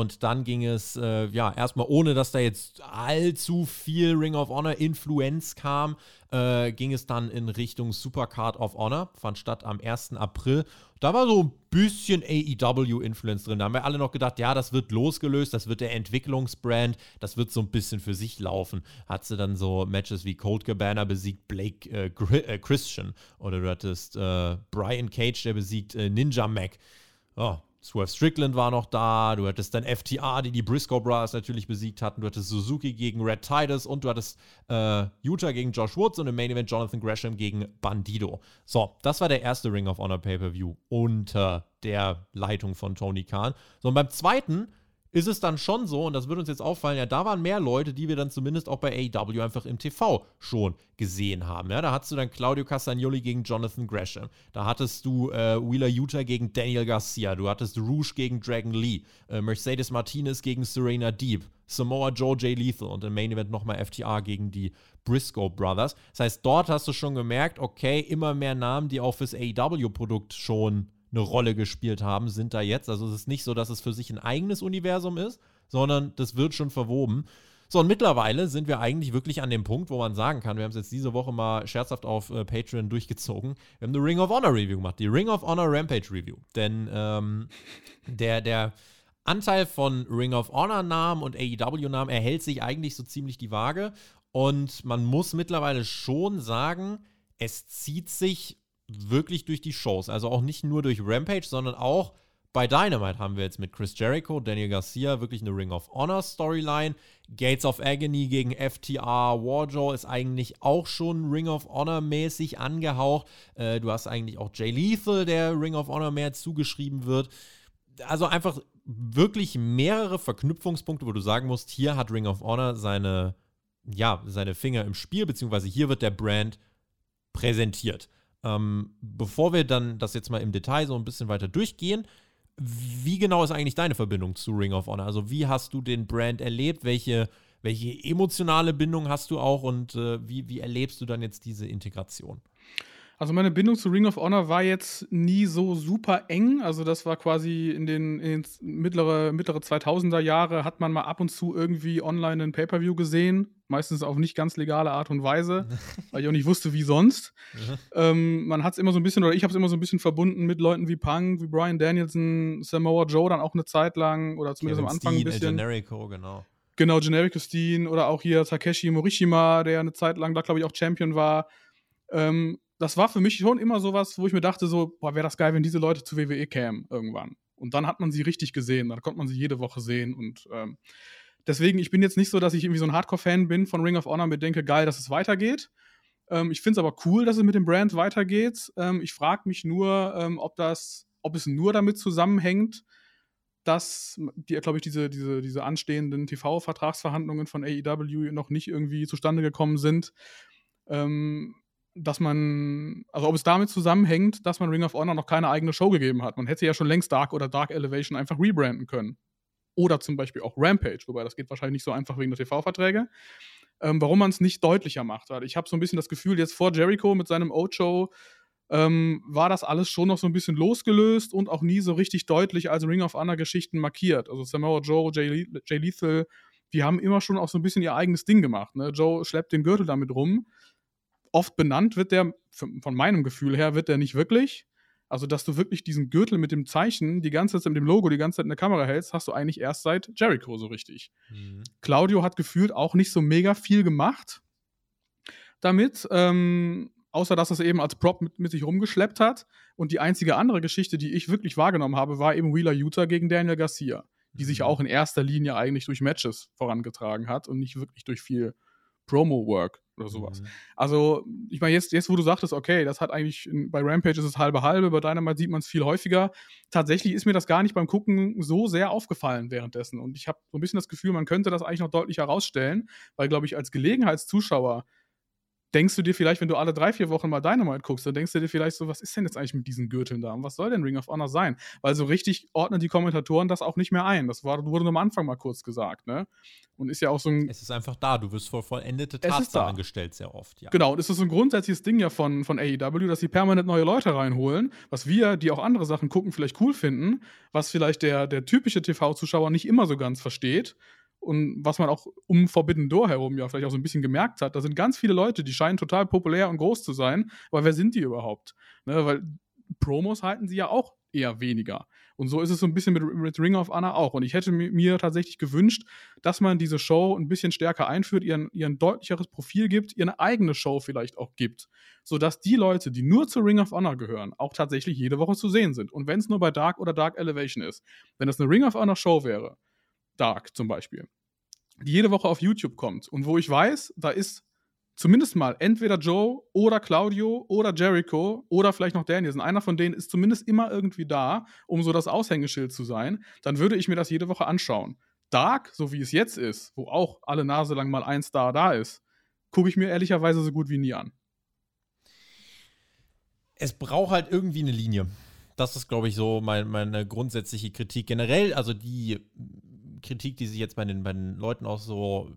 und dann ging es, äh, ja, erstmal ohne, dass da jetzt allzu viel Ring of Honor Influenz kam, äh, ging es dann in Richtung Supercard of Honor, fand statt am 1. April da war so ein bisschen AEW-Influence drin. Da haben wir alle noch gedacht, ja, das wird losgelöst, das wird der Entwicklungsbrand, das wird so ein bisschen für sich laufen. Hat sie dann so Matches wie Cold Cabana besiegt Blake äh, äh, Christian oder du hattest äh, Brian Cage, der besiegt äh, Ninja Mac. Oh, Swerve Strickland war noch da, du hattest dann FTA, die die Briscoe Brothers natürlich besiegt hatten, du hattest Suzuki gegen Red Titus und du hattest äh, Utah gegen Josh Woods und im Main Event Jonathan Gresham gegen Bandido. So, das war der erste Ring of Honor Pay-Per-View unter der Leitung von Tony Khan. So, und beim zweiten ist es dann schon so, und das wird uns jetzt auffallen, ja, da waren mehr Leute, die wir dann zumindest auch bei AEW einfach im TV schon gesehen haben. Ja, da hattest du dann Claudio Castagnoli gegen Jonathan Gresham. Da hattest du äh, Wheeler Utah gegen Daniel Garcia. Du hattest Rouge gegen Dragon Lee. Äh, Mercedes Martinez gegen Serena Deep. Samoa Joe J. Lethal und im Main Event nochmal FTA gegen die Briscoe Brothers. Das heißt, dort hast du schon gemerkt, okay, immer mehr Namen, die auch fürs AEW-Produkt schon eine Rolle gespielt haben, sind da jetzt. Also es ist nicht so, dass es für sich ein eigenes Universum ist, sondern das wird schon verwoben. So, und mittlerweile sind wir eigentlich wirklich an dem Punkt, wo man sagen kann, wir haben es jetzt diese Woche mal scherzhaft auf äh, Patreon durchgezogen. Wir haben eine Ring of Honor Review gemacht, die Ring of Honor Rampage Review. Denn ähm, der, der Anteil von Ring of Honor Namen und AEW Namen erhält sich eigentlich so ziemlich die Waage. Und man muss mittlerweile schon sagen, es zieht sich wirklich durch die Shows. Also auch nicht nur durch Rampage, sondern auch bei Dynamite haben wir jetzt mit Chris Jericho, Daniel Garcia wirklich eine Ring of Honor Storyline. Gates of Agony gegen FTR Warjo ist eigentlich auch schon Ring of Honor mäßig angehaucht. Äh, du hast eigentlich auch Jay Lethal, der Ring of Honor mehr zugeschrieben wird. Also einfach wirklich mehrere Verknüpfungspunkte, wo du sagen musst, hier hat Ring of Honor seine, ja, seine Finger im Spiel, beziehungsweise hier wird der Brand präsentiert. Ähm, bevor wir dann das jetzt mal im Detail so ein bisschen weiter durchgehen, wie genau ist eigentlich deine Verbindung zu Ring of Honor? Also wie hast du den Brand erlebt? Welche, welche emotionale Bindung hast du auch und äh, wie, wie erlebst du dann jetzt diese Integration? Also meine Bindung zu Ring of Honor war jetzt nie so super eng. Also das war quasi in den, in den mittlere, mittlere 2000er Jahre hat man mal ab und zu irgendwie online ein Pay-Per-View gesehen. Meistens auf nicht ganz legale Art und Weise, weil ich auch nicht wusste, wie sonst. Ähm, man hat es immer so ein bisschen, oder ich habe es immer so ein bisschen verbunden mit Leuten wie Punk, wie Brian Danielson, Samoa Joe dann auch eine Zeit lang oder zumindest Kevin am Anfang Steen, ein bisschen. Generico, genau. Genau, Generico Steen oder auch hier Takeshi Morishima, der eine Zeit lang da, glaube ich, auch Champion war. Ähm, das war für mich schon immer sowas, wo ich mir dachte, so, boah, wäre das geil, wenn diese Leute zu WWE kämen irgendwann. Und dann hat man sie richtig gesehen, dann konnte man sie jede Woche sehen. Und ähm, deswegen, ich bin jetzt nicht so, dass ich irgendwie so ein Hardcore-Fan bin von Ring of Honor mir denke, geil, dass es weitergeht. Ähm, ich finde es aber cool, dass es mit dem Brand weitergeht. Ähm, ich frage mich nur, ähm, ob das, ob es nur damit zusammenhängt, dass, die, glaube ich, diese, diese, diese anstehenden TV-Vertragsverhandlungen von AEW noch nicht irgendwie zustande gekommen sind. Ähm, dass man, also ob es damit zusammenhängt, dass man Ring of Honor noch keine eigene Show gegeben hat. Man hätte ja schon längst Dark oder Dark Elevation einfach rebranden können. Oder zum Beispiel auch Rampage, wobei das geht wahrscheinlich nicht so einfach wegen der TV-Verträge. Ähm, warum man es nicht deutlicher macht. Weil ich habe so ein bisschen das Gefühl, jetzt vor Jericho mit seinem Ocho ähm, war das alles schon noch so ein bisschen losgelöst und auch nie so richtig deutlich als Ring of Honor-Geschichten markiert. Also Samoa Joe, Jay, Jay Lethal, die haben immer schon auch so ein bisschen ihr eigenes Ding gemacht. Ne? Joe schleppt den Gürtel damit rum oft benannt wird der, von meinem Gefühl her, wird der nicht wirklich. Also, dass du wirklich diesen Gürtel mit dem Zeichen die ganze Zeit mit dem Logo die ganze Zeit in der Kamera hältst, hast du eigentlich erst seit Jericho so richtig. Mhm. Claudio hat gefühlt auch nicht so mega viel gemacht damit, ähm, außer dass er es eben als Prop mit, mit, sich rumgeschleppt hat. Und die einzige andere Geschichte, die ich wirklich wahrgenommen habe, war eben Wheeler Utah gegen Daniel Garcia, die mhm. sich auch in erster Linie eigentlich durch Matches vorangetragen hat und nicht wirklich durch viel Promo-Work oder sowas. Mhm. Also, ich meine, jetzt, jetzt, wo du sagtest, okay, das hat eigentlich bei Rampage ist es halbe halbe, bei Dynamite sieht man es viel häufiger. Tatsächlich ist mir das gar nicht beim Gucken so sehr aufgefallen währenddessen. Und ich habe so ein bisschen das Gefühl, man könnte das eigentlich noch deutlich herausstellen, weil, glaube ich, als Gelegenheitszuschauer denkst du dir vielleicht, wenn du alle drei, vier Wochen mal Dynamite guckst, dann denkst du dir vielleicht so, was ist denn jetzt eigentlich mit diesen Gürteln da? Und was soll denn Ring of Honor sein? Weil so richtig ordnen die Kommentatoren das auch nicht mehr ein. Das war, wurde nur am Anfang mal kurz gesagt, ne? Und ist ja auch so ein. Es ist einfach da, du wirst vor vollendete Tatsachen gestellt, sehr oft, ja. Genau, und es ist so ein grundsätzliches Ding ja von, von AEW, dass sie permanent neue Leute reinholen, was wir, die auch andere Sachen gucken, vielleicht cool finden, was vielleicht der, der typische TV-Zuschauer nicht immer so ganz versteht und was man auch um Forbidden Door herum ja vielleicht auch so ein bisschen gemerkt hat, da sind ganz viele Leute, die scheinen total populär und groß zu sein, aber wer sind die überhaupt? Ne, weil Promos halten sie ja auch eher weniger. Und so ist es so ein bisschen mit, mit Ring of Honor auch. Und ich hätte mir tatsächlich gewünscht, dass man diese Show ein bisschen stärker einführt, ihr ein deutlicheres Profil gibt, ihr eine eigene Show vielleicht auch gibt, sodass die Leute, die nur zu Ring of Honor gehören, auch tatsächlich jede Woche zu sehen sind. Und wenn es nur bei Dark oder Dark Elevation ist, wenn es eine Ring of Honor Show wäre, Dark zum Beispiel, die jede Woche auf YouTube kommt und wo ich weiß, da ist zumindest mal entweder Joe oder Claudio oder Jericho oder vielleicht noch Danielson. Einer von denen ist zumindest immer irgendwie da, um so das Aushängeschild zu sein. Dann würde ich mir das jede Woche anschauen. Dark, so wie es jetzt ist, wo auch alle Nase lang mal ein Star da ist, gucke ich mir ehrlicherweise so gut wie nie an. Es braucht halt irgendwie eine Linie. Das ist, glaube ich, so mein, meine grundsätzliche Kritik. Generell, also die Kritik, die sich jetzt bei den, bei den Leuten auch so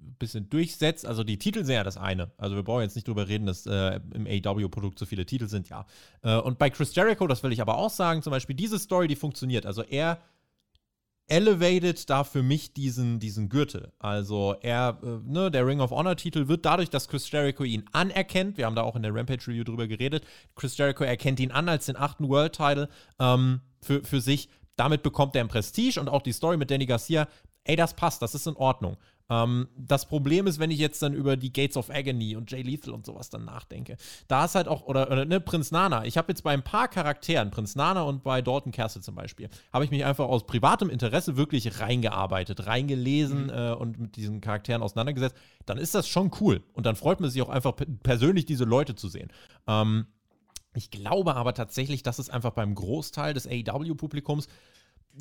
ein bisschen durchsetzt. Also die Titel sind ja das eine. Also wir brauchen jetzt nicht drüber reden, dass äh, im AW-Produkt so viele Titel sind, ja. Äh, und bei Chris Jericho, das will ich aber auch sagen, zum Beispiel diese Story, die funktioniert. Also er elevated da für mich diesen, diesen Gürtel. Also er, äh, ne, der Ring of Honor-Titel wird dadurch, dass Chris Jericho ihn anerkennt, wir haben da auch in der Rampage-Review drüber geredet, Chris Jericho erkennt ihn an als den achten World-Title ähm, für, für sich, damit bekommt er ein Prestige und auch die Story mit Danny Garcia, ey, das passt, das ist in Ordnung. Ähm, das Problem ist, wenn ich jetzt dann über die Gates of Agony und Jay Lethal und sowas dann nachdenke, da ist halt auch, oder, oder ne, Prinz Nana, ich habe jetzt bei ein paar Charakteren, Prinz Nana und bei Dalton Castle zum Beispiel, habe ich mich einfach aus privatem Interesse wirklich reingearbeitet, reingelesen mhm. äh, und mit diesen Charakteren auseinandergesetzt, dann ist das schon cool. Und dann freut man sich auch einfach persönlich, diese Leute zu sehen. Ähm, ich glaube aber tatsächlich, dass es einfach beim Großteil des AEW-Publikums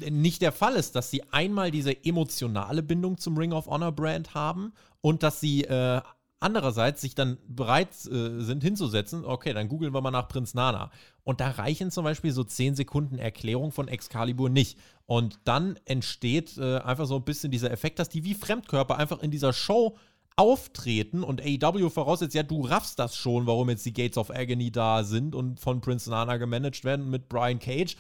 nicht der Fall ist, dass sie einmal diese emotionale Bindung zum Ring of Honor Brand haben und dass sie äh, andererseits sich dann bereit äh, sind hinzusetzen, okay, dann googeln wir mal nach Prinz Nana. Und da reichen zum Beispiel so 10 Sekunden Erklärung von Excalibur nicht. Und dann entsteht äh, einfach so ein bisschen dieser Effekt, dass die wie Fremdkörper einfach in dieser Show auftreten und AEW voraussetzt, ja, du raffst das schon, warum jetzt die Gates of Agony da sind und von Prince Nana gemanagt werden mit Brian Cage.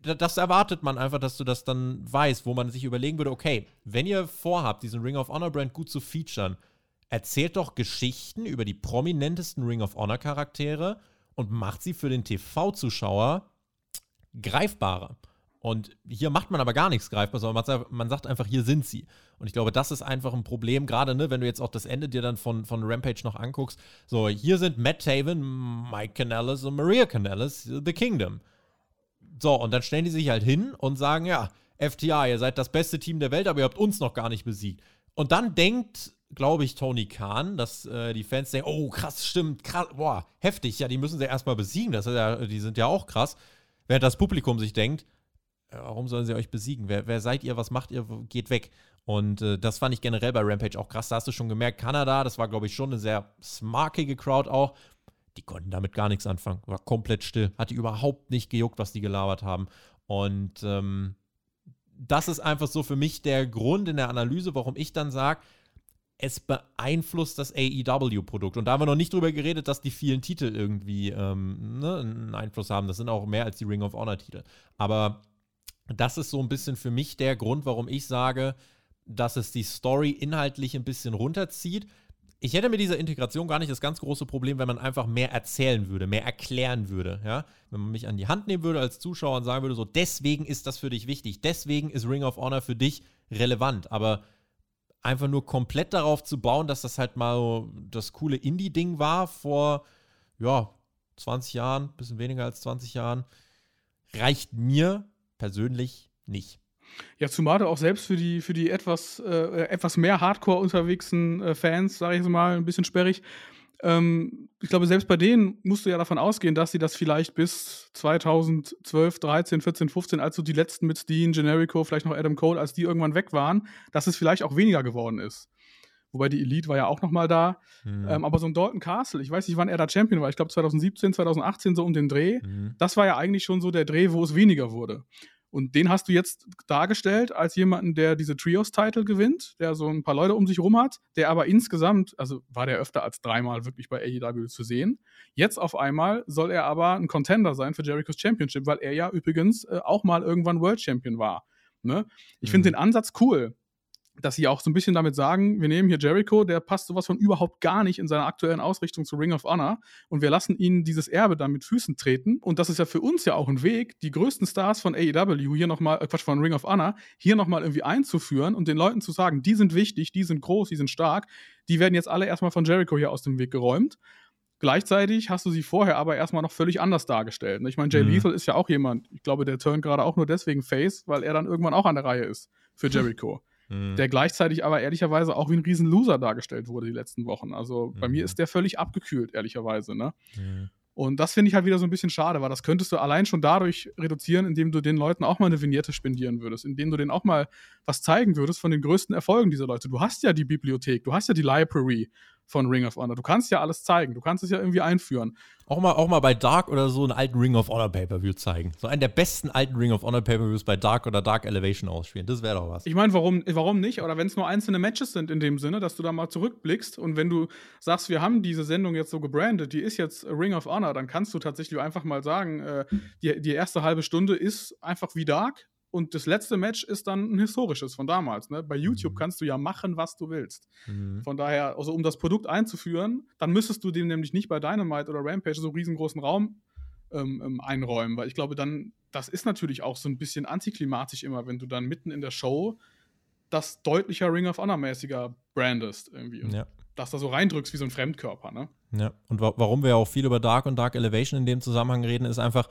Das erwartet man einfach, dass du das dann weißt, wo man sich überlegen würde, okay, wenn ihr vorhabt, diesen Ring of Honor Brand gut zu featuren, erzählt doch Geschichten über die prominentesten Ring of Honor Charaktere und macht sie für den TV-Zuschauer greifbarer. Und hier macht man aber gar nichts greifbar, sondern man sagt einfach, hier sind sie. Und ich glaube, das ist einfach ein Problem, gerade ne, wenn du jetzt auch das Ende dir dann von, von Rampage noch anguckst. So, hier sind Matt Taven, Mike Canellis und Maria Canellis, The Kingdom. So, und dann stellen die sich halt hin und sagen, ja, FTA, ihr seid das beste Team der Welt, aber ihr habt uns noch gar nicht besiegt. Und dann denkt, glaube ich, Tony Khan, dass äh, die Fans denken, oh, krass, stimmt, krass, boah, heftig, ja, die müssen sie erstmal besiegen, das ja, die sind ja auch krass. Während das Publikum sich denkt, warum sollen sie euch besiegen? Wer, wer seid ihr? Was macht ihr? Geht weg. Und äh, das fand ich generell bei Rampage auch krass. Da hast du schon gemerkt, Kanada, das war, glaube ich, schon eine sehr smarkige Crowd auch. Die konnten damit gar nichts anfangen. War komplett still. Hat die überhaupt nicht gejuckt, was die gelabert haben. Und ähm, das ist einfach so für mich der Grund in der Analyse, warum ich dann sage, es beeinflusst das AEW-Produkt. Und da haben wir noch nicht drüber geredet, dass die vielen Titel irgendwie ähm, ne, einen Einfluss haben. Das sind auch mehr als die Ring of Honor-Titel. Aber das ist so ein bisschen für mich der Grund, warum ich sage, dass es die Story inhaltlich ein bisschen runterzieht. Ich hätte mit dieser Integration gar nicht das ganz große Problem, wenn man einfach mehr erzählen würde, mehr erklären würde, ja. Wenn man mich an die Hand nehmen würde als Zuschauer und sagen würde, so, deswegen ist das für dich wichtig, deswegen ist Ring of Honor für dich relevant. Aber einfach nur komplett darauf zu bauen, dass das halt mal das coole Indie-Ding war vor, ja, 20 Jahren, bisschen weniger als 20 Jahren, reicht mir persönlich nicht. Ja, zumal du auch selbst für die, für die etwas, äh, etwas mehr Hardcore unterwegssten äh, Fans, sage ich mal, ein bisschen sperrig. Ähm, ich glaube, selbst bei denen musst du ja davon ausgehen, dass sie das vielleicht bis 2012, 13, 14, 15, als so die letzten mit Steen, Generico, vielleicht noch Adam Cole, als die irgendwann weg waren, dass es vielleicht auch weniger geworden ist. Wobei die Elite war ja auch noch mal da. Mhm. Ähm, aber so ein Dalton Castle, ich weiß nicht, wann er da Champion war. Ich glaube 2017, 2018 so um den Dreh. Mhm. Das war ja eigentlich schon so der Dreh, wo es weniger wurde. Und den hast du jetzt dargestellt als jemanden, der diese Trios-Title gewinnt, der so ein paar Leute um sich rum hat, der aber insgesamt, also war der öfter als dreimal wirklich bei AEW zu sehen. Jetzt auf einmal soll er aber ein Contender sein für Jericho's Championship, weil er ja übrigens äh, auch mal irgendwann World Champion war. Ne? Ich mhm. finde den Ansatz cool dass sie auch so ein bisschen damit sagen, wir nehmen hier Jericho, der passt sowas von überhaupt gar nicht in seiner aktuellen Ausrichtung zu Ring of Honor und wir lassen ihn dieses Erbe dann mit Füßen treten und das ist ja für uns ja auch ein Weg, die größten Stars von AEW hier nochmal, äh Quatsch, von Ring of Honor, hier nochmal irgendwie einzuführen und den Leuten zu sagen, die sind wichtig, die sind groß, die sind stark, die werden jetzt alle erstmal von Jericho hier aus dem Weg geräumt. Gleichzeitig hast du sie vorher aber erstmal noch völlig anders dargestellt. Ich meine, Jay mhm. Lethal ist ja auch jemand, ich glaube, der turnt gerade auch nur deswegen Face, weil er dann irgendwann auch an der Reihe ist für Jericho mhm. der gleichzeitig aber ehrlicherweise auch wie ein Riesenloser dargestellt wurde die letzten Wochen. Also bei mir mhm. ist der völlig abgekühlt, ehrlicherweise. Ne? Mhm. Und das finde ich halt wieder so ein bisschen schade, weil das könntest du allein schon dadurch reduzieren, indem du den Leuten auch mal eine Vignette spendieren würdest, indem du denen auch mal was zeigen würdest von den größten Erfolgen dieser Leute. Du hast ja die Bibliothek, du hast ja die Library von Ring of Honor. Du kannst ja alles zeigen, du kannst es ja irgendwie einführen. Auch mal, auch mal bei Dark oder so einen alten Ring of Honor Pay-Per-View zeigen. So einen der besten alten Ring of Honor Pay-Per-Views bei Dark oder Dark Elevation ausspielen. Das wäre doch was. Ich meine, warum, warum nicht? Oder wenn es nur einzelne Matches sind in dem Sinne, dass du da mal zurückblickst und wenn du sagst, wir haben diese Sendung jetzt so gebrandet, die ist jetzt Ring of Honor, dann kannst du tatsächlich einfach mal sagen, äh, die, die erste halbe Stunde ist einfach wie Dark und das letzte Match ist dann ein historisches von damals. Ne? Bei YouTube mhm. kannst du ja machen, was du willst. Mhm. Von daher, also um das Produkt einzuführen, dann müsstest du dem nämlich nicht bei Dynamite oder Rampage so riesengroßen Raum ähm, ähm, einräumen, weil ich glaube, dann, das ist natürlich auch so ein bisschen antiklimatisch immer, wenn du dann mitten in der Show das deutlicher Ring of Honor-mäßiger brandest irgendwie. Ja. das da so reindrückst wie so ein Fremdkörper, ne? Ja, und wa warum wir auch viel über Dark und Dark Elevation in dem Zusammenhang reden, ist einfach,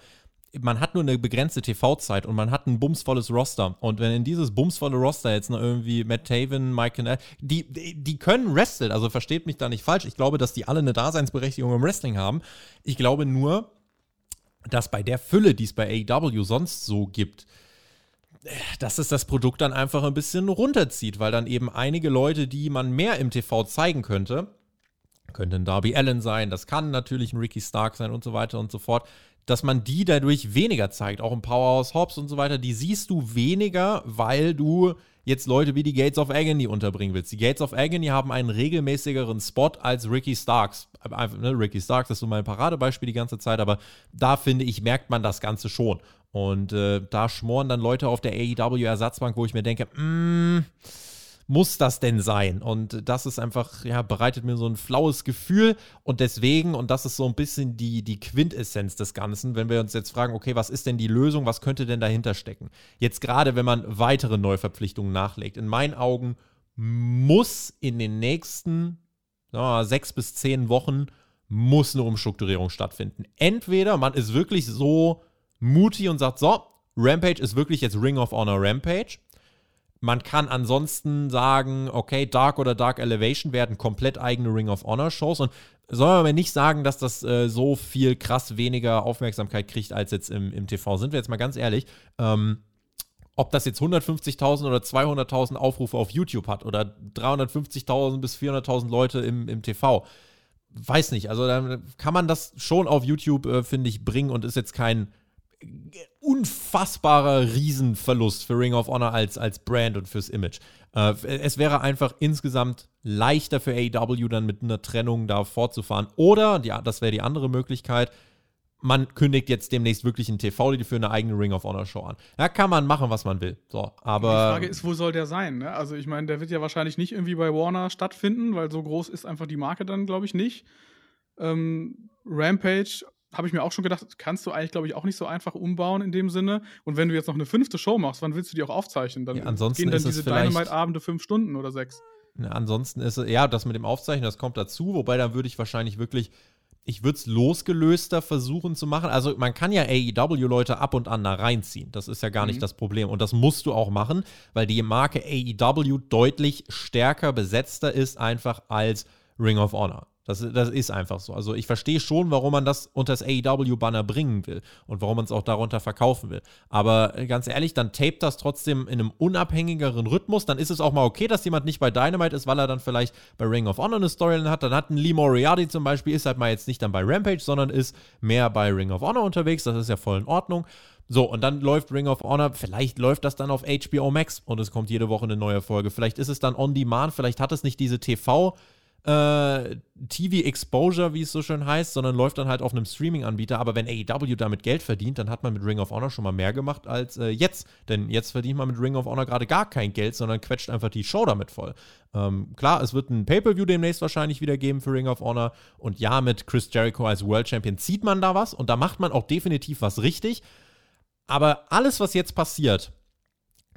man hat nur eine begrenzte TV-Zeit und man hat ein bumsvolles Roster. Und wenn in dieses bumsvolle Roster jetzt noch irgendwie Matt Taven, Mike Canal, die, die können wresteln, also versteht mich da nicht falsch. Ich glaube, dass die alle eine Daseinsberechtigung im Wrestling haben. Ich glaube nur, dass bei der Fülle, die es bei AEW sonst so gibt, dass es das Produkt dann einfach ein bisschen runterzieht, weil dann eben einige Leute, die man mehr im TV zeigen könnte, könnte ein Darby Allen sein, das kann natürlich ein Ricky Stark sein und so weiter und so fort, dass man die dadurch weniger zeigt. Auch im Powerhouse Hobbs und so weiter, die siehst du weniger, weil du jetzt Leute wie die Gates of Agony unterbringen willst. Die Gates of Agony haben einen regelmäßigeren Spot als Ricky Starks. Einfach, ne, Ricky Starks ist so mein Paradebeispiel die ganze Zeit, aber da finde ich, merkt man das Ganze schon. Und äh, da schmoren dann Leute auf der AEW-Ersatzbank, wo ich mir denke, mh, mm, muss das denn sein? Und das ist einfach, ja, bereitet mir so ein flaues Gefühl. Und deswegen, und das ist so ein bisschen die, die Quintessenz des Ganzen, wenn wir uns jetzt fragen, okay, was ist denn die Lösung? Was könnte denn dahinter stecken? Jetzt gerade, wenn man weitere Neuverpflichtungen nachlegt. In meinen Augen muss in den nächsten ja, sechs bis zehn Wochen muss eine Umstrukturierung stattfinden. Entweder man ist wirklich so mutig und sagt, so, Rampage ist wirklich jetzt Ring of Honor Rampage. Man kann ansonsten sagen, okay, Dark oder Dark Elevation werden komplett eigene Ring of Honor Shows und soll man nicht sagen, dass das äh, so viel krass weniger Aufmerksamkeit kriegt als jetzt im, im TV. Sind wir jetzt mal ganz ehrlich. Ähm, ob das jetzt 150.000 oder 200.000 Aufrufe auf YouTube hat oder 350.000 bis 400.000 Leute im, im TV, weiß nicht. Also da kann man das schon auf YouTube, äh, finde ich, bringen und ist jetzt kein unfassbarer Riesenverlust für Ring of Honor als, als Brand und fürs Image. Äh, es wäre einfach insgesamt leichter für AEW dann mit einer Trennung da fortzufahren. Oder, die, das wäre die andere Möglichkeit, man kündigt jetzt demnächst wirklich ein TV-Deal für eine eigene Ring of Honor Show an. Da kann man machen, was man will. So, aber die Frage ist, wo soll der sein? Ne? Also ich meine, der wird ja wahrscheinlich nicht irgendwie bei Warner stattfinden, weil so groß ist einfach die Marke dann, glaube ich, nicht. Ähm, Rampage habe ich mir auch schon gedacht, kannst du eigentlich, glaube ich, auch nicht so einfach umbauen in dem Sinne. Und wenn du jetzt noch eine fünfte Show machst, wann willst du die auch aufzeichnen? Dann ja, ansonsten gehen dann diese Dynamite-Abende fünf Stunden oder sechs. Ja, ansonsten ist es, ja, das mit dem Aufzeichnen, das kommt dazu, wobei dann würde ich wahrscheinlich wirklich ich würde es losgelöster versuchen zu machen. Also man kann ja AEW-Leute ab und an da reinziehen. Das ist ja gar mhm. nicht das Problem. Und das musst du auch machen, weil die Marke AEW deutlich stärker besetzter ist einfach als Ring of Honor. Das, das ist einfach so. Also ich verstehe schon, warum man das unter das AEW-Banner bringen will und warum man es auch darunter verkaufen will. Aber äh, ganz ehrlich, dann tapet das trotzdem in einem unabhängigeren Rhythmus. Dann ist es auch mal okay, dass jemand nicht bei Dynamite ist, weil er dann vielleicht bei Ring of Honor eine Storyline hat. Dann hat ein Lee Moriarty zum Beispiel, ist halt mal jetzt nicht dann bei Rampage, sondern ist mehr bei Ring of Honor unterwegs. Das ist ja voll in Ordnung. So, und dann läuft Ring of Honor, vielleicht läuft das dann auf HBO Max und es kommt jede Woche eine neue Folge. Vielleicht ist es dann on demand, vielleicht hat es nicht diese TV- äh, TV-Exposure, wie es so schön heißt, sondern läuft dann halt auf einem Streaming-Anbieter. Aber wenn AEW damit Geld verdient, dann hat man mit Ring of Honor schon mal mehr gemacht als äh, jetzt. Denn jetzt verdient man mit Ring of Honor gerade gar kein Geld, sondern quetscht einfach die Show damit voll. Ähm, klar, es wird ein Pay-Per-View demnächst wahrscheinlich wieder geben für Ring of Honor. Und ja, mit Chris Jericho als World Champion zieht man da was und da macht man auch definitiv was richtig. Aber alles, was jetzt passiert,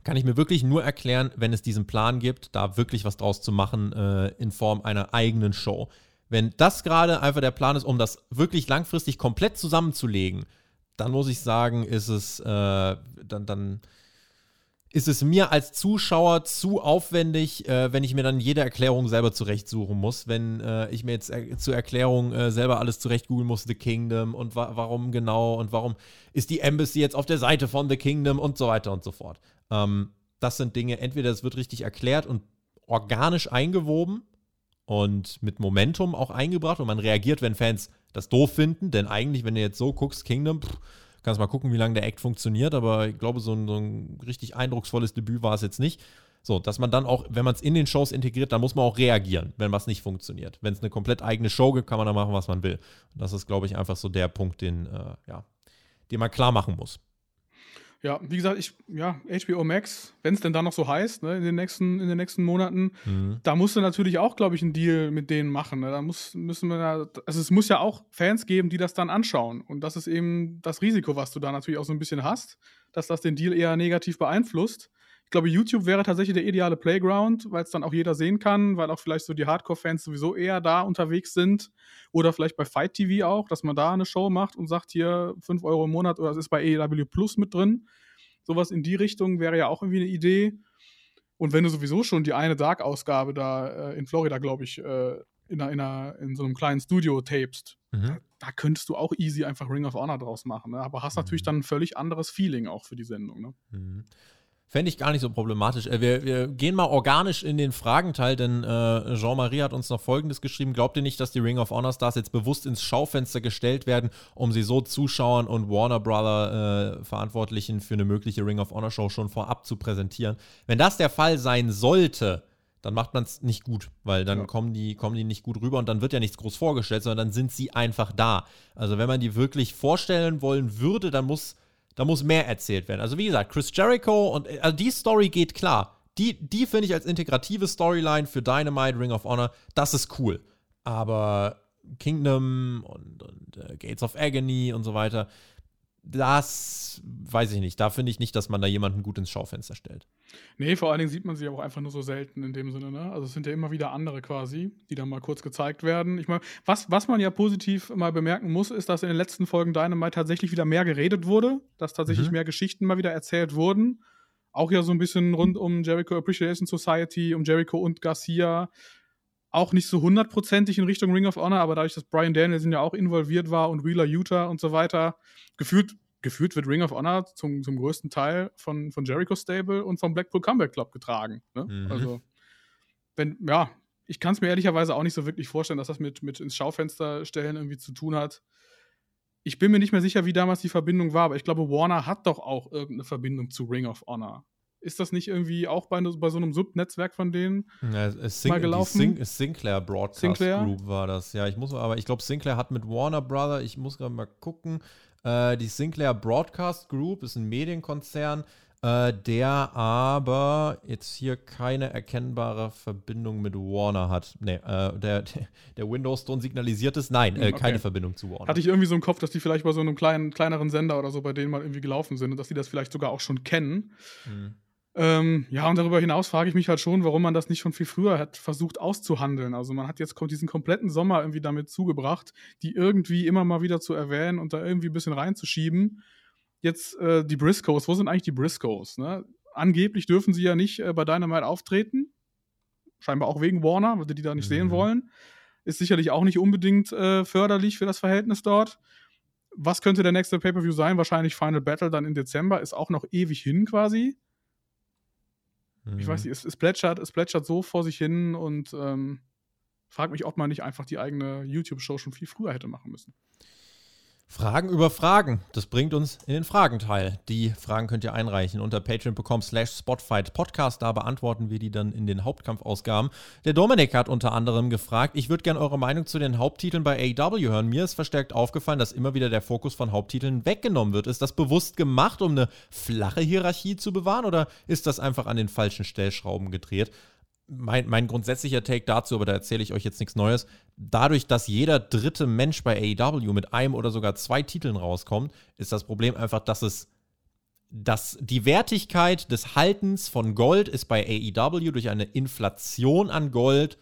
kann ich mir wirklich nur erklären, wenn es diesen Plan gibt, da wirklich was draus zu machen äh, in Form einer eigenen Show. Wenn das gerade einfach der Plan ist, um das wirklich langfristig komplett zusammenzulegen, dann muss ich sagen, ist es äh, dann, dann ist es mir als Zuschauer zu aufwendig, äh, wenn ich mir dann jede Erklärung selber zurechtsuchen muss. Wenn äh, ich mir jetzt er zur Erklärung äh, selber alles zurecht googeln muss, The Kingdom und wa warum genau und warum ist die Embassy jetzt auf der Seite von The Kingdom und so weiter und so fort. Ähm, das sind Dinge, entweder es wird richtig erklärt und organisch eingewoben und mit Momentum auch eingebracht und man reagiert, wenn Fans das doof finden, denn eigentlich, wenn du jetzt so guckst, Kingdom, pff, Kannst mal gucken, wie lange der Act funktioniert, aber ich glaube, so ein, so ein richtig eindrucksvolles Debüt war es jetzt nicht. So, dass man dann auch, wenn man es in den Shows integriert, dann muss man auch reagieren, wenn was nicht funktioniert. Wenn es eine komplett eigene Show gibt, kann man da machen, was man will. Das ist, glaube ich, einfach so der Punkt, den, äh, ja, den man klar machen muss. Ja, wie gesagt, ich, ja, HBO Max, wenn es denn da noch so heißt, ne, in den nächsten, in den nächsten Monaten, mhm. da musst du natürlich auch, glaube ich, einen Deal mit denen machen. Ne? Da muss, müssen wir da, also es muss ja auch Fans geben, die das dann anschauen. Und das ist eben das Risiko, was du da natürlich auch so ein bisschen hast, dass das den Deal eher negativ beeinflusst. Ich glaube, YouTube wäre tatsächlich der ideale Playground, weil es dann auch jeder sehen kann, weil auch vielleicht so die Hardcore-Fans sowieso eher da unterwegs sind. Oder vielleicht bei Fight TV auch, dass man da eine Show macht und sagt, hier 5 Euro im Monat oder es ist bei EW Plus mit drin. Sowas in die Richtung wäre ja auch irgendwie eine Idee. Und wenn du sowieso schon die eine Dark-Ausgabe da äh, in Florida, glaube ich, äh, in, einer, in, einer, in, so einem kleinen Studio tapest, mhm. da, da, könntest du auch easy einfach Ring of Honor draus machen. Ne? Aber hast mhm. natürlich dann ein völlig anderes Feeling auch für die Sendung. Ne? Mhm. Fände ich gar nicht so problematisch. Äh, wir, wir, gehen mal organisch in den Fragenteil, denn äh, Jean-Marie hat uns noch Folgendes geschrieben. Glaubt ihr nicht, dass die Ring of Honor Stars jetzt bewusst ins Schaufenster gestellt werden, um sie so Zuschauern und Warner Brother äh, Verantwortlichen für eine mögliche Ring of Honor Show schon vorab zu präsentieren? Wenn das der Fall sein sollte, dann macht man es nicht gut, weil dann ja. kommen, die, kommen die nicht gut rüber und dann wird ja nichts groß vorgestellt, sondern dann sind sie einfach da. Also wenn man die wirklich vorstellen wollen würde, dann muss da muss mehr erzählt werden. Also wie gesagt, Chris Jericho und also die Story geht klar. Die, die finde ich als integrative Storyline für Dynamite, Ring of Honor, das ist cool. Aber Kingdom und, und uh, Gates of Agony und so weiter, das weiß ich nicht. Da finde ich nicht, dass man da jemanden gut ins Schaufenster stellt. Nee, vor allen Dingen sieht man sie auch einfach nur so selten in dem Sinne. Ne? Also es sind ja immer wieder andere quasi, die dann mal kurz gezeigt werden. Ich meine, was, was man ja positiv mal bemerken muss, ist, dass in den letzten Folgen Dynamite tatsächlich wieder mehr geredet wurde, dass tatsächlich mhm. mehr Geschichten mal wieder erzählt wurden. Auch ja so ein bisschen rund um Jericho Appreciation Society, um Jericho und Garcia. Auch nicht so hundertprozentig in Richtung Ring of Honor, aber dadurch, dass Brian Danielson ja auch involviert war und Wheeler Utah und so weiter, gefühlt gefühlt wird Ring of Honor zum, zum größten Teil von, von Jericho Stable und vom Blackpool Comeback Club getragen. Ne? Mhm. Also, wenn, ja, ich kann es mir ehrlicherweise auch nicht so wirklich vorstellen, dass das mit, mit ins Schaufenster stellen irgendwie zu tun hat. Ich bin mir nicht mehr sicher, wie damals die Verbindung war, aber ich glaube, Warner hat doch auch irgendeine Verbindung zu Ring of Honor. Ist das nicht irgendwie auch bei, bei so einem Subnetzwerk von denen ja, Sing mal gelaufen? Sin Sinclair Broadcast Sinclair? Group war das. Ja, ich muss aber, ich glaube, Sinclair hat mit Warner Brother, ich muss gerade mal gucken. Äh, die Sinclair Broadcast Group ist ein Medienkonzern, äh, der aber jetzt hier keine erkennbare Verbindung mit Warner hat. Nee, äh, der, der Windows Store signalisiert es. Nein, äh, okay. keine Verbindung zu Warner. Hatte ich irgendwie so im Kopf, dass die vielleicht bei so einem kleinen, kleineren Sender oder so bei denen mal irgendwie gelaufen sind und dass die das vielleicht sogar auch schon kennen. Mhm. Ähm, ja, und darüber hinaus frage ich mich halt schon, warum man das nicht schon viel früher hat versucht auszuhandeln. Also man hat jetzt diesen kompletten Sommer irgendwie damit zugebracht, die irgendwie immer mal wieder zu erwähnen und da irgendwie ein bisschen reinzuschieben. Jetzt äh, die Briscoes, wo sind eigentlich die Briscoes? Ne? Angeblich dürfen sie ja nicht äh, bei Dynamite auftreten. Scheinbar auch wegen Warner, weil sie die da nicht mhm. sehen wollen. Ist sicherlich auch nicht unbedingt äh, förderlich für das Verhältnis dort. Was könnte der nächste Pay-Per-View sein? Wahrscheinlich Final Battle dann im Dezember. Ist auch noch ewig hin quasi. Mhm. Ich weiß mhm. nicht, es, es, plätschert, es plätschert so vor sich hin und ähm, frag mich, ob man nicht einfach die eigene YouTube-Show schon viel früher hätte machen müssen. Fragen über Fragen. Das bringt uns in den Fragenteil. Die Fragen könnt ihr einreichen unter patreon.com slash spotfight podcast. Da beantworten wir die dann in den Hauptkampfausgaben. Der Dominik hat unter anderem gefragt, ich würde gerne eure Meinung zu den Haupttiteln bei AEW hören. Mir ist verstärkt aufgefallen, dass immer wieder der Fokus von Haupttiteln weggenommen wird. Ist das bewusst gemacht, um eine flache Hierarchie zu bewahren oder ist das einfach an den falschen Stellschrauben gedreht? Mein, mein grundsätzlicher Take dazu, aber da erzähle ich euch jetzt nichts Neues. Dadurch, dass jeder dritte Mensch bei AEW mit einem oder sogar zwei Titeln rauskommt, ist das Problem einfach, dass es dass die Wertigkeit des Haltens von Gold ist bei AEW durch eine Inflation an Gold